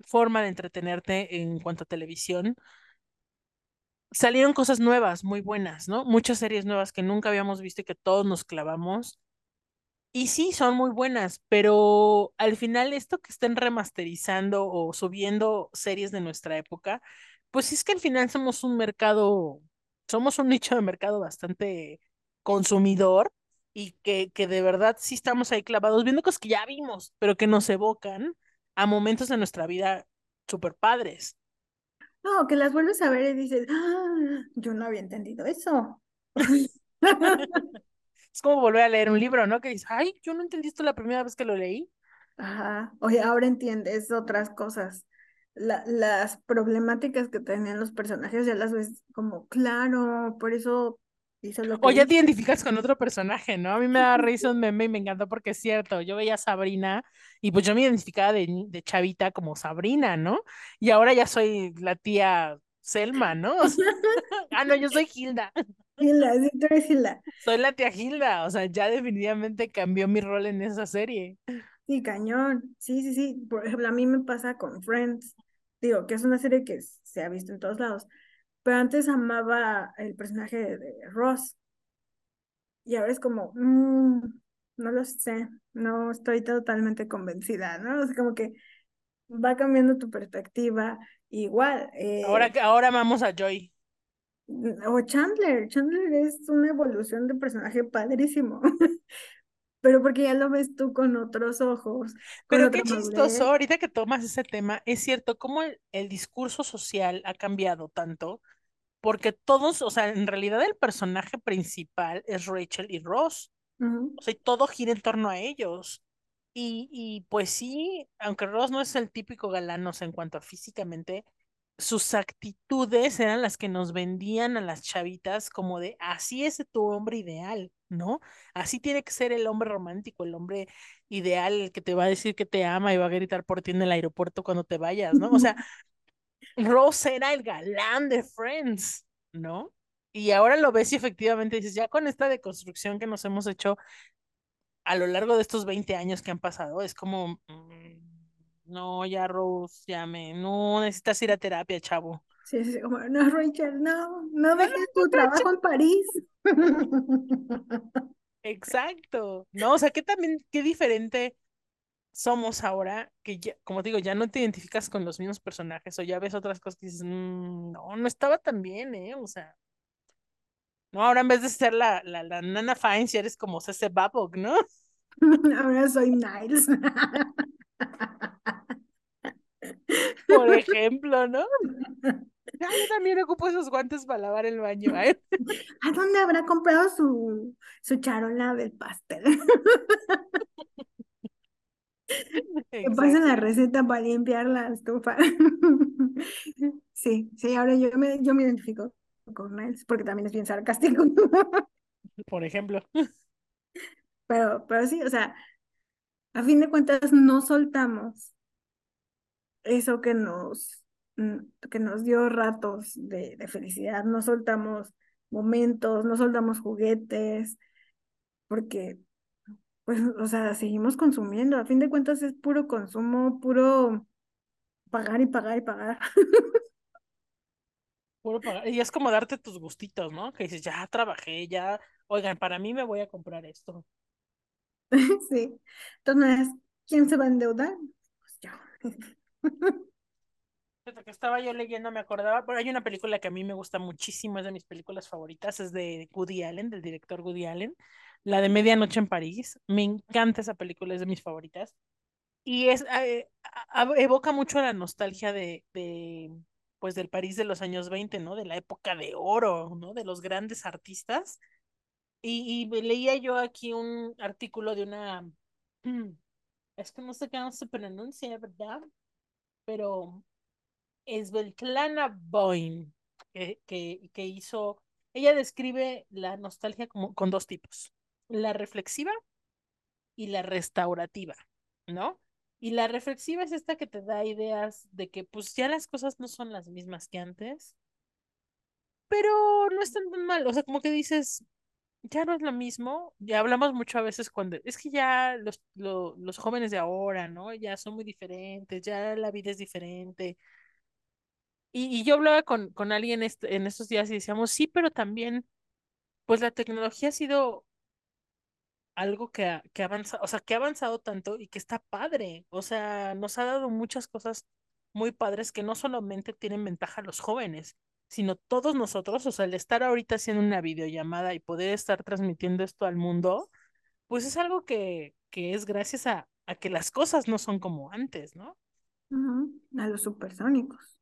forma de entretenerte en cuanto a televisión, salieron cosas nuevas, muy buenas, ¿no? Muchas series nuevas que nunca habíamos visto y que todos nos clavamos. Y sí, son muy buenas, pero al final esto que estén remasterizando o subiendo series de nuestra época, pues es que al final somos un mercado, somos un nicho de mercado bastante consumidor y que, que de verdad sí estamos ahí clavados viendo cosas que ya vimos, pero que nos evocan a momentos de nuestra vida súper padres. No, que las vuelves a ver y dices, "Ah, yo no había entendido eso. Es como volver a leer un libro, ¿no? Que dices, ay, yo no entendí esto la primera vez que lo leí. Ajá, oye, ahora entiendes otras cosas. La- las problemáticas que tenían los personajes ya las ves como, claro, por eso hizo lo que O ya hizo. te identificas con otro personaje, ¿no? A mí me da risa un meme y me encantó porque es cierto. Yo veía a Sabrina y pues yo me identificaba de, chavita como Sabrina, ¿no? Y ahora ya soy la tía Selma, ¿no? O sea, ah, no, yo soy Hilda. Hilda, sí, tú eres Hilda. Soy la tía Hilda. O sea, ya definitivamente cambió mi rol en esa serie. Sí, cañón. Sí, sí, sí. Por ejemplo, a mí me pasa con Friends. Digo, que es una serie que se ha visto en todos lados. Pero antes amaba el personaje de, de Ross. Y ahora es como, mm, no lo sé. No estoy totalmente convencida, ¿no? Es como que va cambiando tu perspectiva. Igual. eh, Ahora, que- ahora vamos a Joy. O Chandler. Chandler es una evolución de personaje padrísimo. Pero porque ya lo ves tú con otros ojos, con Pero qué madurez. chistoso, ahorita que tomas ese tema, es cierto, cómo el, el discurso social ha cambiado tanto, porque todos, o sea, en realidad el personaje principal es Rachel y Ross, o sea, y todo gira en torno a ellos. Y, y pues sí, aunque Ross no es el típico galán, o sea, en cuanto a físicamente, sus actitudes eran las que nos vendían a las chavitas como de, así es tu hombre ideal, ¿no? Así tiene que ser el hombre romántico, el hombre ideal, el que te va a decir que te ama y va a gritar por ti en el aeropuerto cuando te vayas, ¿no? O sea, Ross era el galán de Friends, ¿no? Y ahora lo ves y efectivamente dices, ya con esta deconstrucción que nos hemos hecho a lo largo de estos 20 años que han pasado, es como, mm, no, ya Rose, ya me, no, necesitas ir a terapia, chavo. Sí, sí, como, no, Rachel, no, no dejes tu trabajo en París. Exacto, ¿no? O sea, que también, qué diferente somos ahora, que ya, como te digo, ya no te identificas con los mismos personajes o ya ves otras cosas que dices, "Mm, no, no estaba tan bien, ¿eh? O sea, no, ahora en vez de ser la, la, la Nana Fine, si eres como Cece Babok, ¿no? Ahora soy Niles. Por ejemplo, ¿no? Ya, yo también ocupo esos guantes para lavar el baño, ¿eh? ¿A dónde habrá comprado su, su charola del pastel? Que pasen la receta para limpiar la estufa. Sí, sí, ahora yo me, yo me identifico con Niles porque también es bien sarcástico. Por ejemplo. Pero, pero sí, o sea, a fin de cuentas no soltamos eso que nos, que nos dio ratos de, de felicidad, no soltamos momentos, no soltamos juguetes, porque, pues, o sea, seguimos consumiendo, a fin de cuentas es puro consumo, puro, pagar y pagar y pagar. Puro pagar. Y es como darte tus gustitos, ¿no? Que dices, ya trabajé, ya, oigan, para mí me voy a comprar esto. Sí. Entonces, ¿quién se va a endeudar? Pues yo. Que estaba yo leyendo me acordaba, pero hay una película que a mí me gusta muchísimo, es de mis películas favoritas, es de Woody Allen, del director Woody Allen, la de Medianoche en París. Me encanta esa película, es de mis favoritas. Y es eh, evoca mucho la nostalgia de, de, pues del París de los años 20, ¿no? De la época de oro, ¿no? De los grandes artistas. Y, y leía yo aquí un artículo de una, es que no sé cómo se pronuncia, ¿verdad? Pero es Beltlana Boyne, que, que, que hizo, ella describe la nostalgia como, con dos tipos, la reflexiva y la restaurativa, ¿no? Y la reflexiva es esta que te da ideas de que pues ya las cosas no son las mismas que antes, pero no están tan mal, o sea, como que dices, ya no es lo mismo, ya hablamos mucho a veces cuando, es que ya los, lo, los jóvenes de ahora, ¿no? Ya son muy diferentes, ya la vida es diferente, y, y yo hablaba con, con alguien en estos días y decíamos, sí, pero también, pues la tecnología ha sido algo que ha, que avanza, o sea, que ha avanzado tanto y que está padre. O sea, nos ha dado muchas cosas muy padres que no solamente tienen ventaja los jóvenes, sino todos nosotros, o sea, el estar ahorita haciendo una videollamada y poder estar transmitiendo esto al mundo, pues es algo que, que es gracias a, a que las cosas no son como antes, ¿no? A los supersónicos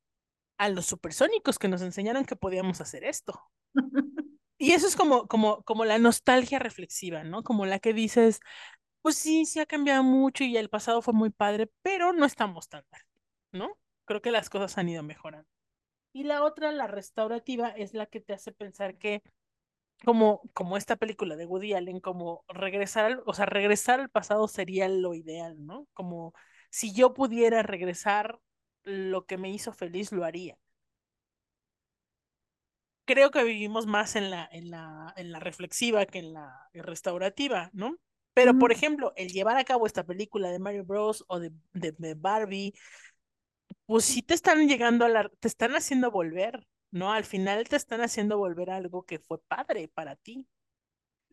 a los supersónicos que nos enseñaron que podíamos hacer esto. Y eso es como, como, como la nostalgia reflexiva, ¿no? Como la que dices, pues sí, sí ha cambiado mucho y el pasado fue muy padre, pero no estamos tan mal, ¿no? Creo que las cosas han ido mejorando. Y la otra, la restaurativa, es la que te hace pensar que, como, como esta película de Woody Allen, como regresar, o sea, regresar al pasado sería lo ideal, ¿no? Como si yo pudiera regresar lo que me hizo feliz lo haría. Creo que vivimos más en la, en la, en la reflexiva que en la restaurativa, ¿no? Pero, por ejemplo, el llevar a cabo esta película de Mario Bros. o de, de, Barbie, pues sí te están llegando a la, te están haciendo volver, ¿no? Al final te están haciendo volver a algo que fue padre para ti.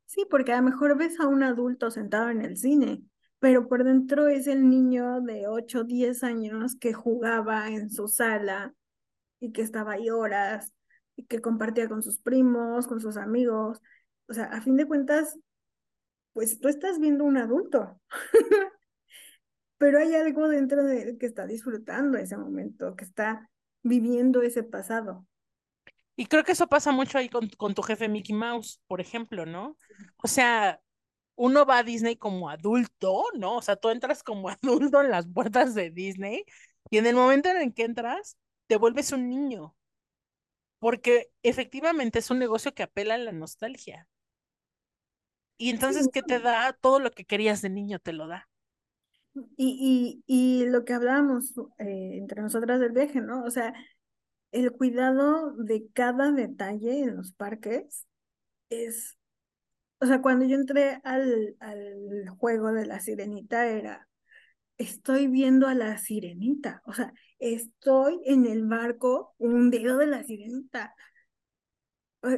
Sí, porque a lo mejor ves a un adulto sentado en el cine pero por dentro es el niño de 8, 10 años que jugaba en su sala y que estaba ahí horas y que compartía con sus primos, con sus amigos. O sea, a fin de cuentas, pues tú estás viendo un adulto, pero hay algo dentro de él que está disfrutando ese momento, que está viviendo ese pasado. Y creo que eso pasa mucho ahí con, con tu jefe Mickey Mouse, por ejemplo, ¿no? O sea, uno va a Disney como adulto, ¿no? O sea, tú entras como adulto en las puertas de Disney y en el momento en el que entras, te vuelves un niño. Porque efectivamente es un negocio que apela a la nostalgia. Y entonces, ¿qué te da? Todo lo que querías de niño te lo da. Y, y, y lo que hablábamos eh, entre nosotras del viaje, ¿no? O sea, el cuidado de cada detalle en los parques es o sea, cuando yo entré al, al juego de la sirenita era, estoy viendo a la sirenita, o sea, estoy en el barco hundido de la sirenita.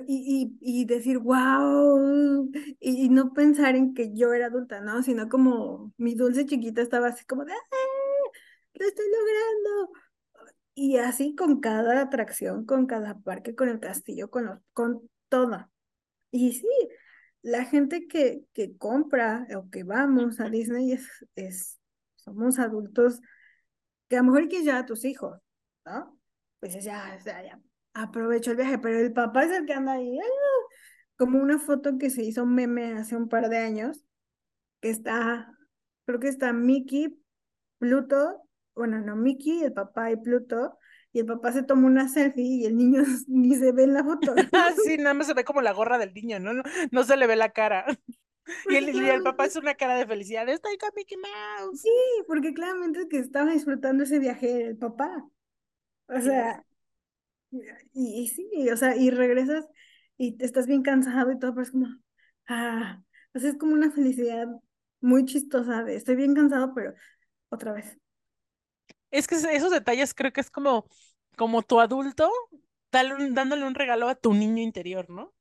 Y, y, y decir, wow, y, no pensar en que yo era adulta, ¿no? Sino como mi dulce chiquita estaba así como de, ¡Ah, ¡Lo estoy logrando! Y así con cada atracción, con cada parque, con el castillo, con, los, con todo. Y sí, la gente que, que compra o que vamos a Disney es, es, somos adultos que a lo mejor quieres llevar a tus hijos, ¿no? Pues ya, ya, ya, aprovecho el viaje, pero el papá es el que anda ahí, ¡ah! como una foto que se hizo meme hace un par de años, que está, creo que está Mickey, Pluto, bueno, no, Mickey, el papá y Pluto, y el papá se toma una selfie y el niño ni se ve en la foto. sí, nada más se ve como la gorra del niño, ¿no? No, no se le ve la cara. Y el, y el, papá es una cara de felicidad, estoy con Mickey Mouse. Sí, porque claramente es que estaba disfrutando ese viaje el papá. O sea, y, sí, o sea, y regresas y te estás bien cansado y todo, pero es como, ah, o sea, es como una felicidad muy chistosa de estoy bien cansado, pero otra vez. Es que esos detalles creo que es como, como tu adulto dándole un regalo a tu niño interior, ¿no?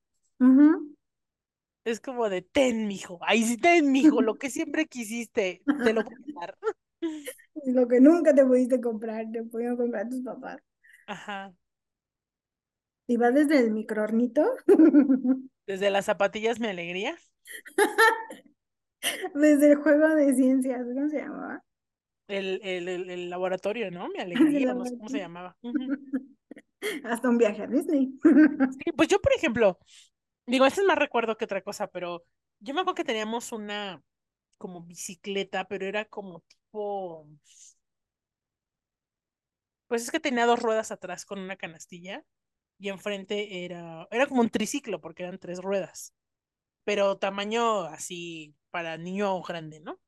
Es como de, ten, mijo, ahí sí, ten, mijo, lo que siempre quisiste, te lo voy a dar. Lo que nunca te pudiste comprar, te pudieron comprar tus papás. Ajá. ¿Y va desde el microornito? Desde las zapatillas mi alegría. desde el juego de ciencias, ¿cómo se llamaba? El, el, el, laboratorio, ¿no? Mi alegría, no sé cómo se llamaba. Hasta un viaje a Disney. sí, pues yo, por ejemplo, digo, este es más recuerdo que otra cosa, pero yo me acuerdo que teníamos una como bicicleta, pero era como tipo. Pues es que tenía dos ruedas atrás con una canastilla y enfrente era, era como un triciclo porque eran tres ruedas, pero tamaño así para niño grande, ¿no?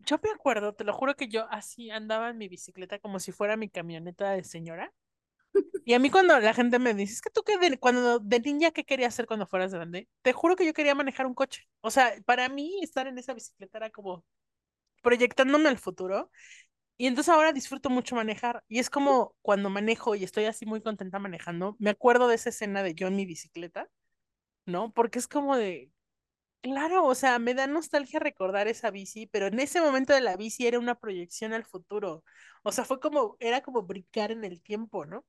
Yo me acuerdo, te lo juro que yo así andaba en mi bicicleta como si fuera mi camioneta de señora. Y a mí cuando la gente me dice, es que tú que de, cuando de niña, ¿qué querías hacer cuando fueras grande? Te juro que yo quería manejar un coche. O sea, para mí estar en esa bicicleta era como proyectándome al futuro. Y entonces ahora disfruto mucho manejar. Y es como cuando manejo y estoy así muy contenta manejando, me acuerdo de esa escena de yo en mi bicicleta, ¿no? Porque es como de, claro, o sea, me da nostalgia recordar esa bici, pero en ese momento de la bici era una proyección al futuro. O sea, fue como, era como brincar en el tiempo, ¿no?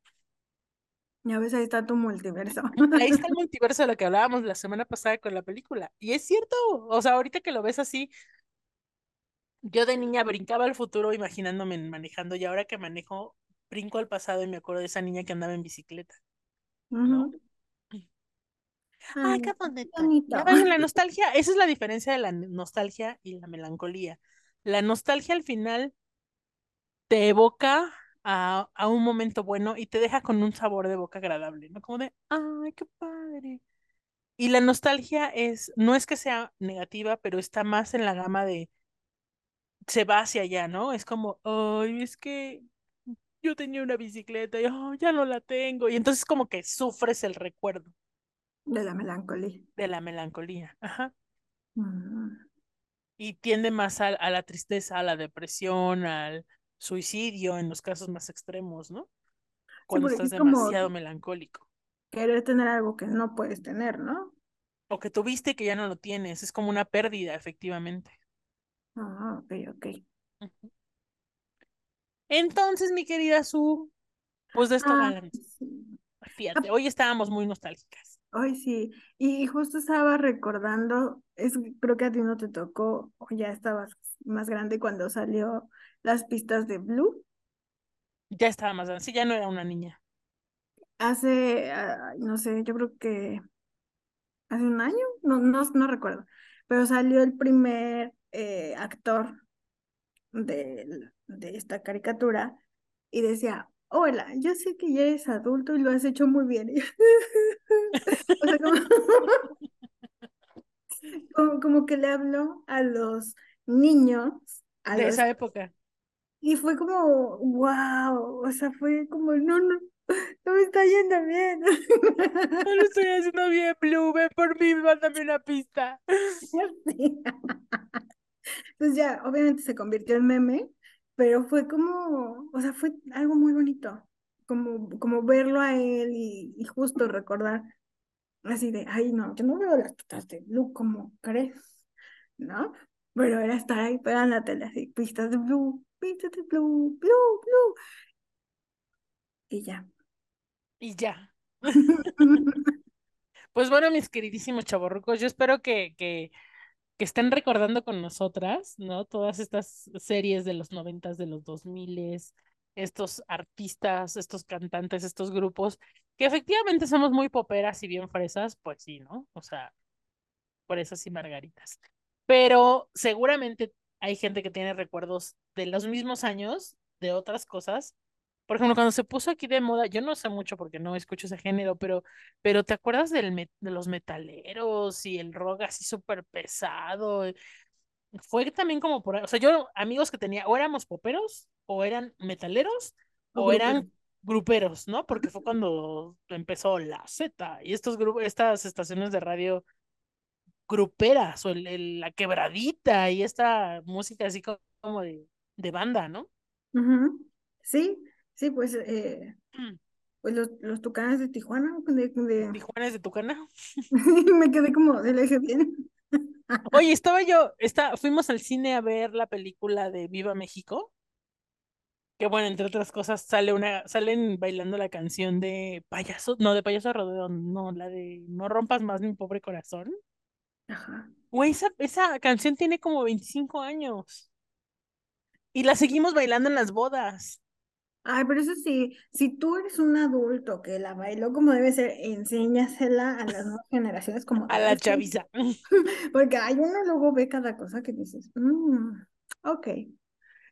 Ya ves, ahí está tu multiverso. Ahí está el multiverso de lo que hablábamos la semana pasada con la película. Y es cierto, o sea, ahorita que lo ves así, yo de niña brincaba al futuro imaginándome manejando y ahora que manejo, brinco al pasado y me acuerdo de esa niña que andaba en bicicleta. Ay, qué bonito. la nostalgia, esa es la diferencia de la nostalgia y la melancolía. La nostalgia al final te evoca a, a, un momento bueno y te deja con un sabor de boca agradable, ¿no? Como de, ay, qué padre. Y la nostalgia es, no es que sea negativa, pero está más en la gama de, se va hacia allá, ¿no? Es como, ay, es que yo tenía una bicicleta y ya no la tengo. Y entonces como que sufres el recuerdo. De la melancolía. De la melancolía, ajá. Mm. Y tiende más a, a, la tristeza, a la depresión, al suicidio en los casos más extremos, ¿no? Cuando estás demasiado melancólico. Querer tener algo que no puedes tener, ¿no? O que tuviste que ya no lo tienes. Es como una pérdida, efectivamente. Ah, ok, ok. Entonces, mi querida Su, pues de esto ah, Fíjate, hoy estábamos muy nostálgicas. Hoy sí, y justo estaba recordando, es, creo que a ti no te tocó, o ya estabas más grande cuando salió las pistas de Blue. Ya estaba más grande, sí, ya no era una niña. Hace, no sé, yo creo que hace un año, no, no, no recuerdo, pero salió el primer eh, actor de, de esta caricatura y decía, hola, yo sé que ya eres adulto y lo has hecho muy bien. como, que le habló a los niños de esa época. Y fue como, wow, o sea, fue como, no, no, no me está yendo bien. No lo estoy haciendo bien, Blue, ven por mí, mándame una pista. Entonces ya, obviamente se convirtió en meme, pero fue como, o sea, fue algo muy bonito, como, como verlo a él y, justo recordar así de, ay, no, yo no veo las pistas de Blue como crees, ¿no? Pero era estar ahí tele así, pistas de Blue, pistas de Blue, Blue, Blue. Y ya. Y ya. pues bueno, mis queridísimos chavorrucos, yo espero que, que que estén recordando con nosotras, ¿no? Todas estas series de los noventas, de los dos miles, estos artistas, estos cantantes, estos grupos, que efectivamente somos muy poperas y bien fresas, pues sí, ¿no? O sea, fresas y margaritas. Pero seguramente hay gente que tiene recuerdos de los mismos años, de otras cosas, por ejemplo, cuando se puso aquí de moda, yo no sé mucho porque no escucho ese género, pero, pero ¿te acuerdas del de los metaleros y el rock así súper pesado? Fue también como por o sea, yo amigos que tenía, o éramos poperos, o eran metaleros, o, eran gruperos, ¿no? Porque fue cuando empezó la Z y estos grupos, estas estaciones de radio gruperas, o el, la quebradita y esta música así como de, de banda, ¿no? Sí, sí, pues, eh, Mm. pues los, los tucanes de Tijuana, de, de... Tijuana es de Tucana. me quedé como, le dije bien. Oye, estaba yo, está, fuimos al cine a ver la película de Viva México. Que bueno, entre otras cosas, sale una, salen bailando la canción de payaso, no, de payaso rodeo, no, la de No rompas más mi pobre corazón. Ajá. Güey, esa, esa canción tiene como 25 años. Y la seguimos bailando en las bodas. Ay, pero eso sí, si tú eres un adulto que la bailó como debe ser, enséñasela a las nuevas generaciones como A la chaviza. Porque hay uno luego ve cada cosa que dices, "Mm, ok.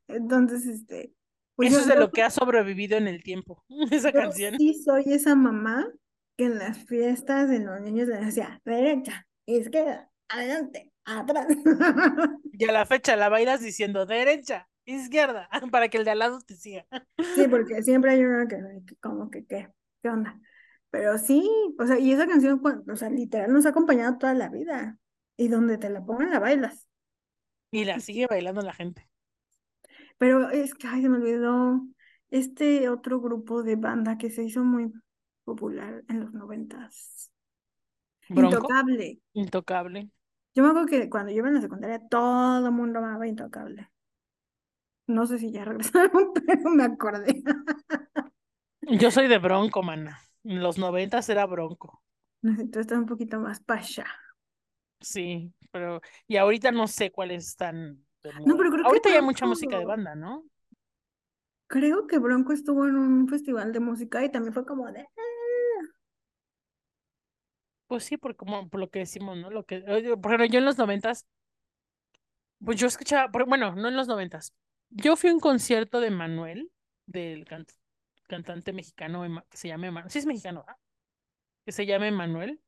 Entonces, este, pues Eso es de lo que ha sobrevivido en el tiempo, esa canción. sí soy esa mamá que en las fiestas de los niños les decía, derecha, izquierda, adelante, atrás. Y a la fecha la bailas diciendo derecha, izquierda, para que el de al lado te siga. Sí, porque siempre hay uno que, como que, ¿qué? ¿Qué onda? Pero sí, o sea, y esa canción, o sea, literal nos ha acompañado toda la vida. Y donde te la pongan, la bailas. Y la sigue bailando la gente. Pero es que, ay, se me olvidó este otro grupo de banda que se hizo muy popular en los noventas. Bronco, Intocable. intocable. Yo me acuerdo que cuando yo iba en la secundaria, todo el mundo amaba Intocable. No sé si ya regresaron, pero me acordé. Yo soy de Bronco, mana. En los noventas era Bronco. Entonces está un poquito más pasha. Sí, pero y ahorita no sé cuáles están No, pero creo que Ahorita ya hay mucha música de banda, ¿no? Creo que Bronco estuvo en un festival de música y también fue como de... "Ah". Pues sí, por como por lo que decimos, ¿no? Lo que, por ejemplo, yo en los noventas, pues yo escuchaba, por- bueno, no en los noventas. Yo fui a un concierto de Manuel, del can- cantante mexicano que se llama Emanuel. Sí es mexicano, ¿ah? Que se llama Emanuel.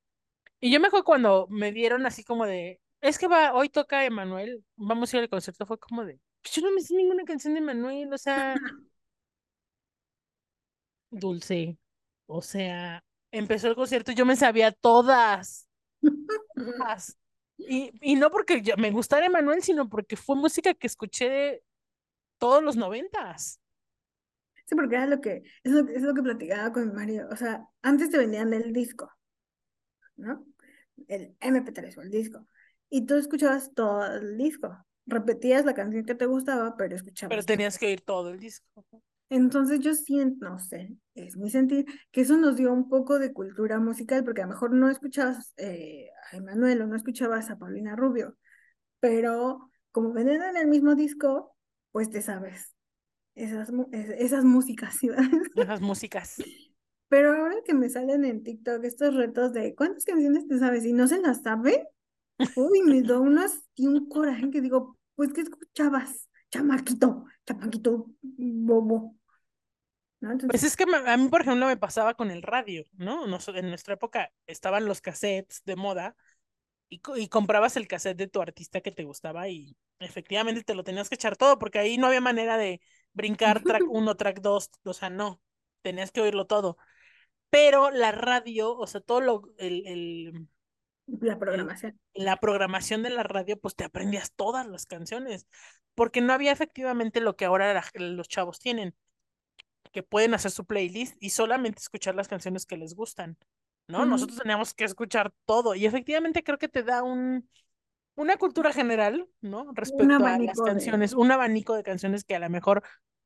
Y yo me acuerdo cuando me dieron así como de, es que va, hoy toca Emanuel, vamos a ir al concierto, fue como de, "Pues yo no me sé ninguna canción de Emanuel, o sea, Dulce, o sea, empezó el concierto y yo me sabía todas, todas. Y, y no porque yo- me gustara Emanuel, sino porque fue música que escuché de todos los noventas. Sí, porque era lo que, es lo, es lo que platicaba con mi marido. O sea, antes te vendían el disco, ¿no? El MP3 o el disco. Y tú escuchabas todo el disco. Repetías la canción que te gustaba, pero escuchabas. Pero tenías que oír todo el disco. Entonces yo siento, no sé, es mi sentir, que eso nos dio un poco de cultura musical, porque a lo mejor no escuchabas eh, a Emanuel o no escuchabas a Paulina Rubio, pero como venden en el mismo disco, pues te sabes esas, esas músicas, ¿sí? Esas músicas. Pero ahora que me salen en TikTok estos retos de ¿cuántas canciones te sabes? y no se las sabe, uy, me da unas y un coraje que digo, pues ¿qué escuchabas? Chamaquito, chamaquito bobo. ¿No? Entonces, Pues es que a mí, por ejemplo, me pasaba con el radio, ¿no? Nos- en nuestra época estaban los cassettes de moda y, co- y comprabas el cassette de tu artista que te gustaba y efectivamente te lo tenías que echar todo porque ahí no había manera de brincar track 1, track 2, o sea, no, tenías que oírlo todo. Pero la radio, o sea, todo lo, el, el- la programación. la programación de la radio, pues te aprendías todas las canciones, porque no había efectivamente lo que ahora la- los chavos tienen, que pueden hacer su playlist y solamente escuchar las canciones que les gustan, ¿no? Nosotros teníamos que escuchar todo y efectivamente creo que te da un, una cultura general, ¿no? Respecto a las de- canciones, un abanico de canciones que a lo mejor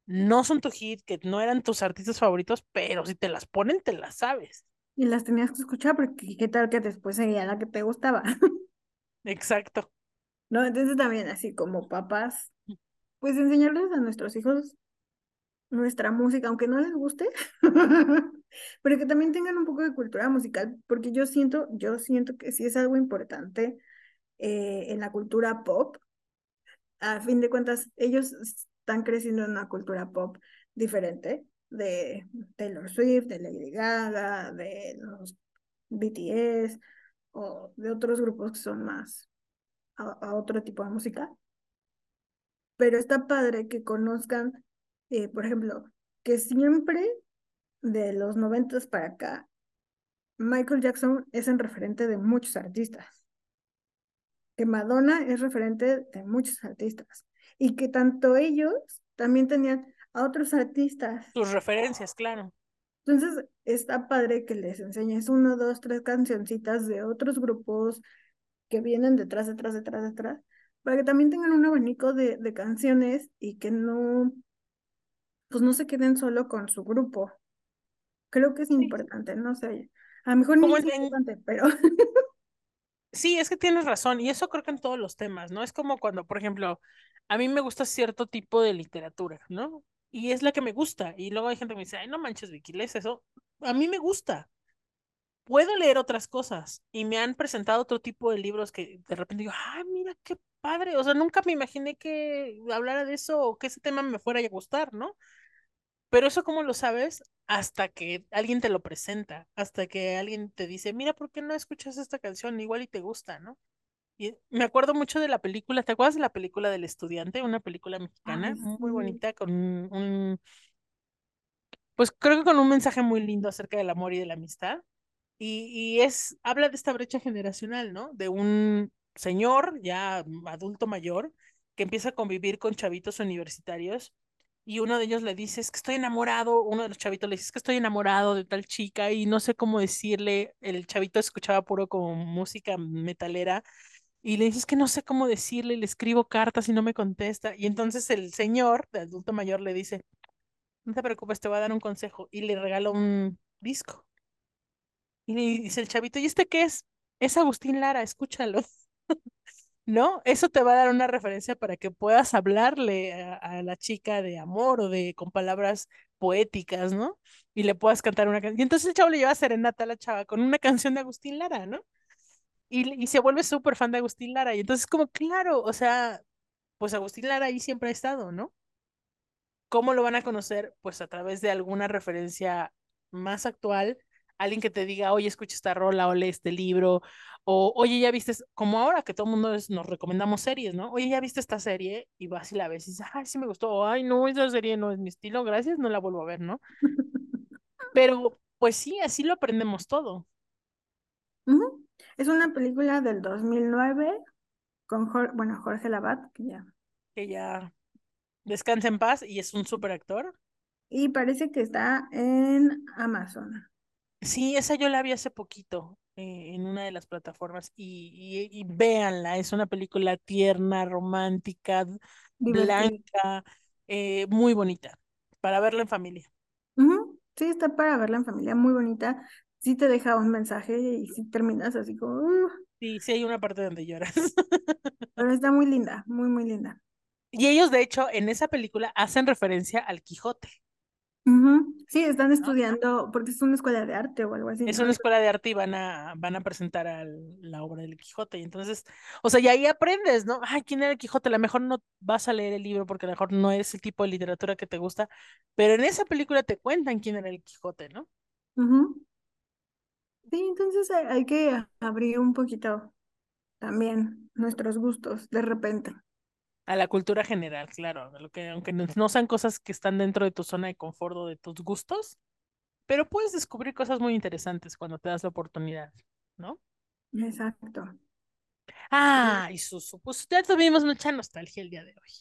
no son tu hit, que no eran tus artistas favoritos, pero si te las ponen, te las sabes. Y las tenías que escuchar porque qué tal que después seguía la que te gustaba, Exacto. ¿no? Entonces también así como papás, pues enseñarles a nuestros hijos nuestra música, aunque no les guste, pero que también tengan un poco de cultura musical, porque yo siento, yo siento que sí es algo importante eh, en la cultura pop. A fin de cuentas, ellos están creciendo en una cultura pop diferente de Taylor Swift, de Lady Gaga, de los BTS o de otros grupos que son más a, a otro tipo de música. Pero está padre que conozcan, eh, por ejemplo, que siempre de los noventas para acá, Michael Jackson es el referente de muchos artistas. Que Madonna es referente de muchos artistas. Y que tanto ellos también tenían, a otros artistas. Tus referencias, claro. Entonces, está padre que les enseñes uno, dos, tres cancioncitas de otros grupos que vienen detrás, detrás, detrás, detrás, para que también tengan un abanico de, de canciones y que no, pues no se queden solo con su grupo. Creo que es importante, no sé. A lo mejor no es importante, pero... Sí, es que tienes razón, y eso creo que en todos los temas, ¿no? Es como cuando, por ejemplo, a mí me gusta cierto tipo de literatura, ¿no? Y es la que me gusta, y luego hay gente que me dice, ay, no manches, Vicky, ¿lees eso? A mí me gusta. Puedo leer otras cosas, y me han presentado otro tipo de libros que de repente digo, ay, mira qué padre, o sea, nunca me imaginé que hablara de eso o que ese tema me fuera a gustar, ¿no? Pero eso, ¿cómo lo sabes? Hasta que alguien te lo presenta, hasta que alguien te dice, mira, ¿por qué no escuchas esta canción? Igual y te gusta, ¿no? Y me acuerdo mucho de la película, ¿te acuerdas de la película del estudiante? Una película mexicana muy bonita con un, pues creo que con un mensaje muy lindo acerca del amor y de la amistad. Y, y es, habla de esta brecha generacional, ¿no? De un señor ya adulto mayor que empieza a convivir con chavitos universitarios y uno de ellos le dice, es que estoy enamorado, uno de los chavitos le dice, es que estoy enamorado de tal chica y no sé cómo decirle, el chavito escuchaba puro como música metalera y le dice, es que no sé cómo decirle, le escribo cartas y no me contesta y entonces el señor de adulto mayor le dice, no te preocupes, te voy a dar un consejo y le regala un disco. Y le dice el chavito, ¿y este qué es? Es Agustín Lara, escúchalo. ¿No? Eso te va a dar una referencia para que puedas hablarle a, la chica de amor o de con palabras poéticas, ¿no? Y le puedas cantar una canción. Y entonces el chavo le lleva a serenata a la chava con una canción de Agustín Lara, ¿no? Y, y se vuelve súper fan de Agustín Lara. Y entonces como, claro, o sea, pues Agustín Lara ahí siempre ha estado, ¿no? ¿Cómo lo van a conocer? Pues a través de alguna referencia más actual alguien que te diga, oye, escucha esta rola o lee este libro, o oye, ya viste, como ahora que todo el mundo nos recomendamos series, ¿no? Oye, ya viste esta serie y vas y la ves y dices, ay, sí me gustó, ay, no, esa serie no es mi estilo, gracias, no la vuelvo a ver, ¿no? Pero, pues sí, así lo aprendemos todo. Es una película del 2009 con, Jorge, bueno, Jorge Labat, que ya. Que ya descansa en paz y es un super actor. Y parece que está en Amazon. Sí, esa yo la vi hace poquito eh, en una de las plataformas y, y, véanla, es una película tierna, romántica, blanca, eh, muy bonita, para verla en familia. Sí, está para verla en familia, muy bonita. Sí te deja un mensaje y sí terminas así como... Uh". Sí, sí hay una parte donde lloras. Pero está muy linda, muy, muy linda. Y ellos, de hecho, en esa película hacen referencia al Quijote. Sí, están estudiando, porque es una escuela de arte o algo así. Es una escuela de arte y van a, van a presentar la obra del Quijote. Y entonces, o sea, y ahí aprendes, ¿no? Ay, ¿quién era el Quijote? A lo mejor no vas a leer el libro porque a lo mejor no es el tipo de literatura que te gusta, pero en esa película te cuentan quién era el Quijote, ¿no? Sí, entonces hay que abrir un poquito también nuestros gustos de repente a la cultura general, claro, lo que, aunque no, sean cosas que están dentro de tu zona de confort o de tus gustos, pero puedes descubrir cosas muy interesantes cuando te das la oportunidad, ¿no? Exacto. Ah, y Susu, pues ya tuvimos mucha nostalgia el día de hoy.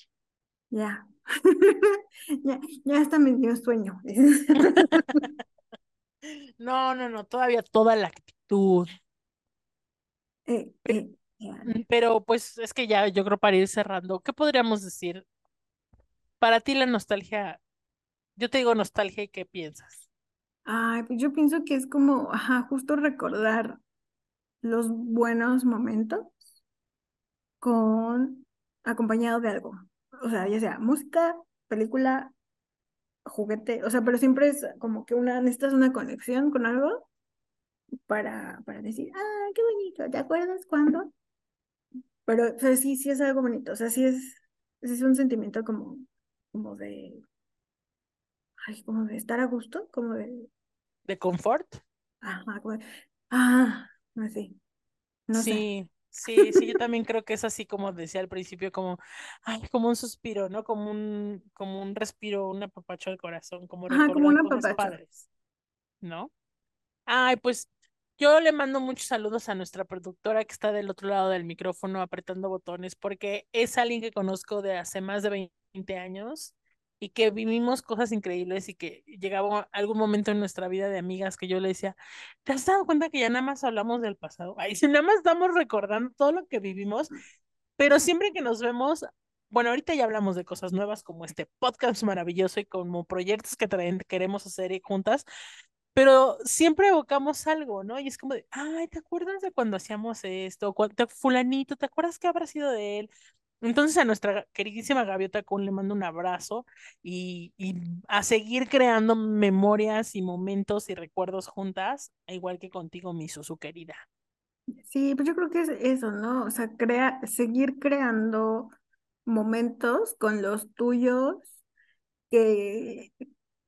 Ya. ya, ya hasta me dio sueño. no, no, no, todavía toda la actitud. Eh, eh, pero pues es que ya yo creo para ir cerrando, ¿qué podríamos decir? Para ti la nostalgia, yo te digo nostalgia y ¿qué piensas? Ay, pues yo pienso que es como, ajá, justo recordar los buenos momentos con acompañado de algo. O sea, ya sea música, película, juguete, o sea, pero siempre es como que una, necesitas una conexión con algo para, para decir, ah, qué bonito, ¿te acuerdas cuándo? Pero sí, sí es algo bonito, o sea, sí es, es un sentimiento como, como de, ay, como de estar a gusto, como de... ¿De confort? Ajá, como de, ah, así, no sí. Sí, sí, yo también creo que es así como decía al principio, como, ay, como un suspiro, ¿no? Como un, como un respiro, un apapacho al corazón, como recordar como con los padres, ¿no? Ay, pues yo le mando muchos saludos a nuestra productora que está del otro lado del micrófono apretando botones porque es alguien que conozco de hace más de 20 años y que vivimos cosas increíbles y que llegaba algún momento en nuestra vida de amigas que yo le decía, ¿te has dado cuenta que ya nada más hablamos del pasado? Ay, si nada más estamos recordando todo lo que vivimos, pero siempre que nos vemos, bueno, ahorita ya hablamos de cosas nuevas como este podcast maravilloso y como proyectos que queremos hacer juntas, pero siempre evocamos algo, ¿no? Y es como de, ay, ¿te acuerdas de cuando hacíamos esto? Fulanito, ¿te acuerdas qué habrá sido de él? Entonces a nuestra queridísima Gaviota Kun le mando un abrazo y, a seguir creando memorias y momentos y recuerdos juntas, igual que contigo, mi Susu querida. Sí, pues yo creo que es eso, ¿no? O sea, crea, seguir creando momentos con los tuyos que,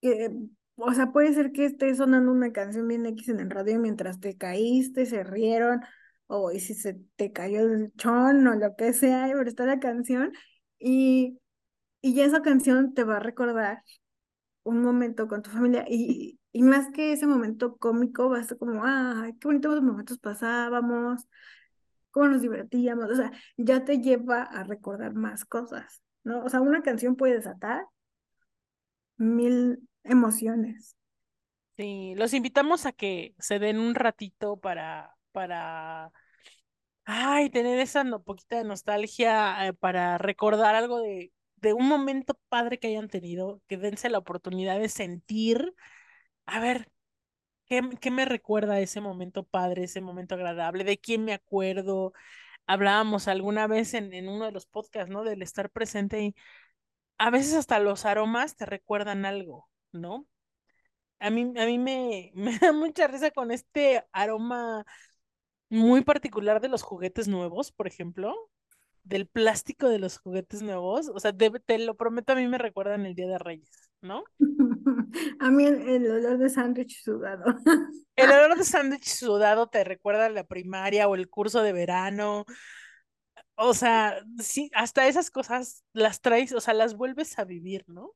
que, o sea, puede ser que esté sonando una canción bien X en el radio mientras te caíste, se rieron, o si se te cayó el chon o lo que sea, pero está la canción y, y ya esa canción te va a recordar un momento con tu familia y, y más que ese momento cómico, va a ser como, ay, qué bonitos momentos pasábamos, cómo nos divertíamos, o sea, ya te lleva a recordar más cosas, ¿no? O sea, una canción puede desatar mil emociones. Sí, los invitamos a que se den un ratito para para, ay, tener esa poquita de nostalgia, eh, para recordar algo de, de un momento padre que hayan tenido, que dense la oportunidad de sentir, a ver, ¿qué, qué me recuerda ese momento padre, ese momento agradable? ¿De quién me acuerdo? Hablábamos alguna vez en, en uno de los podcasts, ¿no? Del estar presente y a veces hasta los aromas te recuerdan algo, ¿no? A mí, a mí me, me da mucha risa con este aroma muy particular de los juguetes nuevos, por ejemplo, del plástico de los juguetes nuevos. O sea, te lo prometo, a mí me recuerdan el Día de Reyes, ¿no? A mí el, olor de sándwich sudado. El olor de sándwich sudado te recuerda la primaria o el curso de verano. O sea, sí, hasta esas cosas las traes, o sea, las vuelves a vivir, ¿no?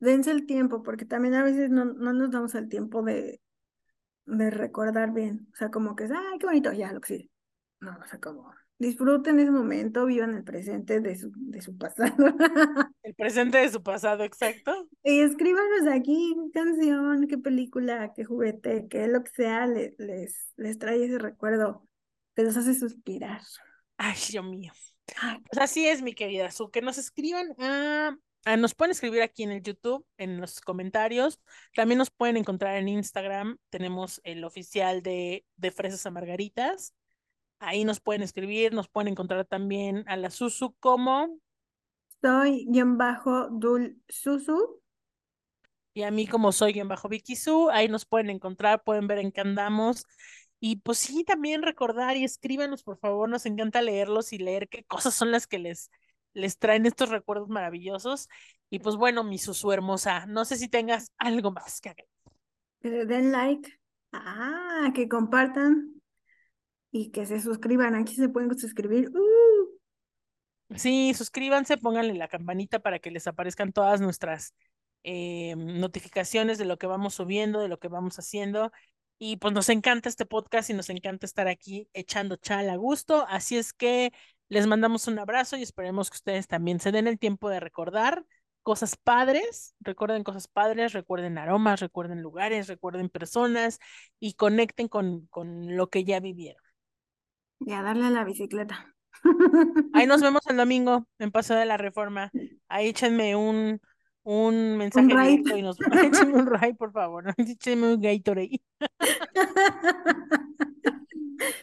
Dense el tiempo, porque también a veces no, no nos damos el tiempo de, de recordar bien. O sea, como que es, ay, qué bonito, ya, lo que sí. No, o sea, como disfruten ese momento, vivan el presente de su, de su pasado. El presente de su pasado, exacto. Y escríbanos aquí qué canción, qué película, qué juguete, qué lo que sea, les, les, les trae ese recuerdo que los hace suspirar. Ay, Dios mío. Pues así es, mi querida Su, que nos escriban a nos pueden escribir aquí en el YouTube, en los comentarios. También nos pueden encontrar en Instagram. Tenemos el oficial de, de Fresas a Margaritas. Ahí nos pueden escribir. Nos pueden encontrar también a la Susu como. Soy guion bajo Dul Susu. Y a mí como soy guion bajo Vicky Su. Ahí nos pueden encontrar, pueden ver en qué andamos. Y pues sí, también recordar y escríbanos, por favor. Nos encanta leerlos y leer qué cosas son las que les les traen estos recuerdos maravillosos. Y pues bueno, mi Susu hermosa, no sé si tengas algo más que le den like, ah, que compartan y que se suscriban. Aquí se pueden suscribir. Uh. Sí, suscríbanse, pónganle la campanita para que les aparezcan todas nuestras eh, notificaciones de lo que vamos subiendo, de lo que vamos haciendo. Y pues nos encanta este podcast y nos encanta estar aquí echando chal a gusto. Así es que les mandamos un abrazo y esperemos que ustedes también se den el tiempo de recordar cosas padres, recuerden cosas padres, recuerden aromas, recuerden lugares, recuerden personas y conecten con, con lo que ya vivieron. Y a darle a la bicicleta. Ahí nos vemos el domingo en Paso de la Reforma. Ahí échenme un, un mensaje directo y nos échenme un ray, por favor. Échenme un Gatorade.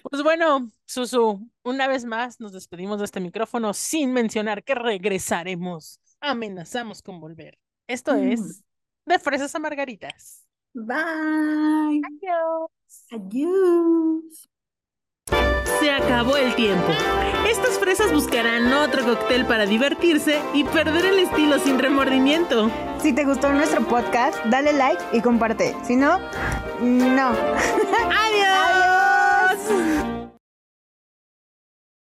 Pues bueno, Susu, una vez más nos despedimos de este micrófono sin mencionar que regresaremos. Amenazamos con volver. Esto mm. es De Fresas a Margaritas. Bye. Adiós. Adiós. Se acabó el tiempo. Estas fresas buscarán otro cóctel para divertirse y perder el estilo sin remordimiento. Si te gustó nuestro podcast, dale like y comparte. Si no, no. Adiós. Ooh.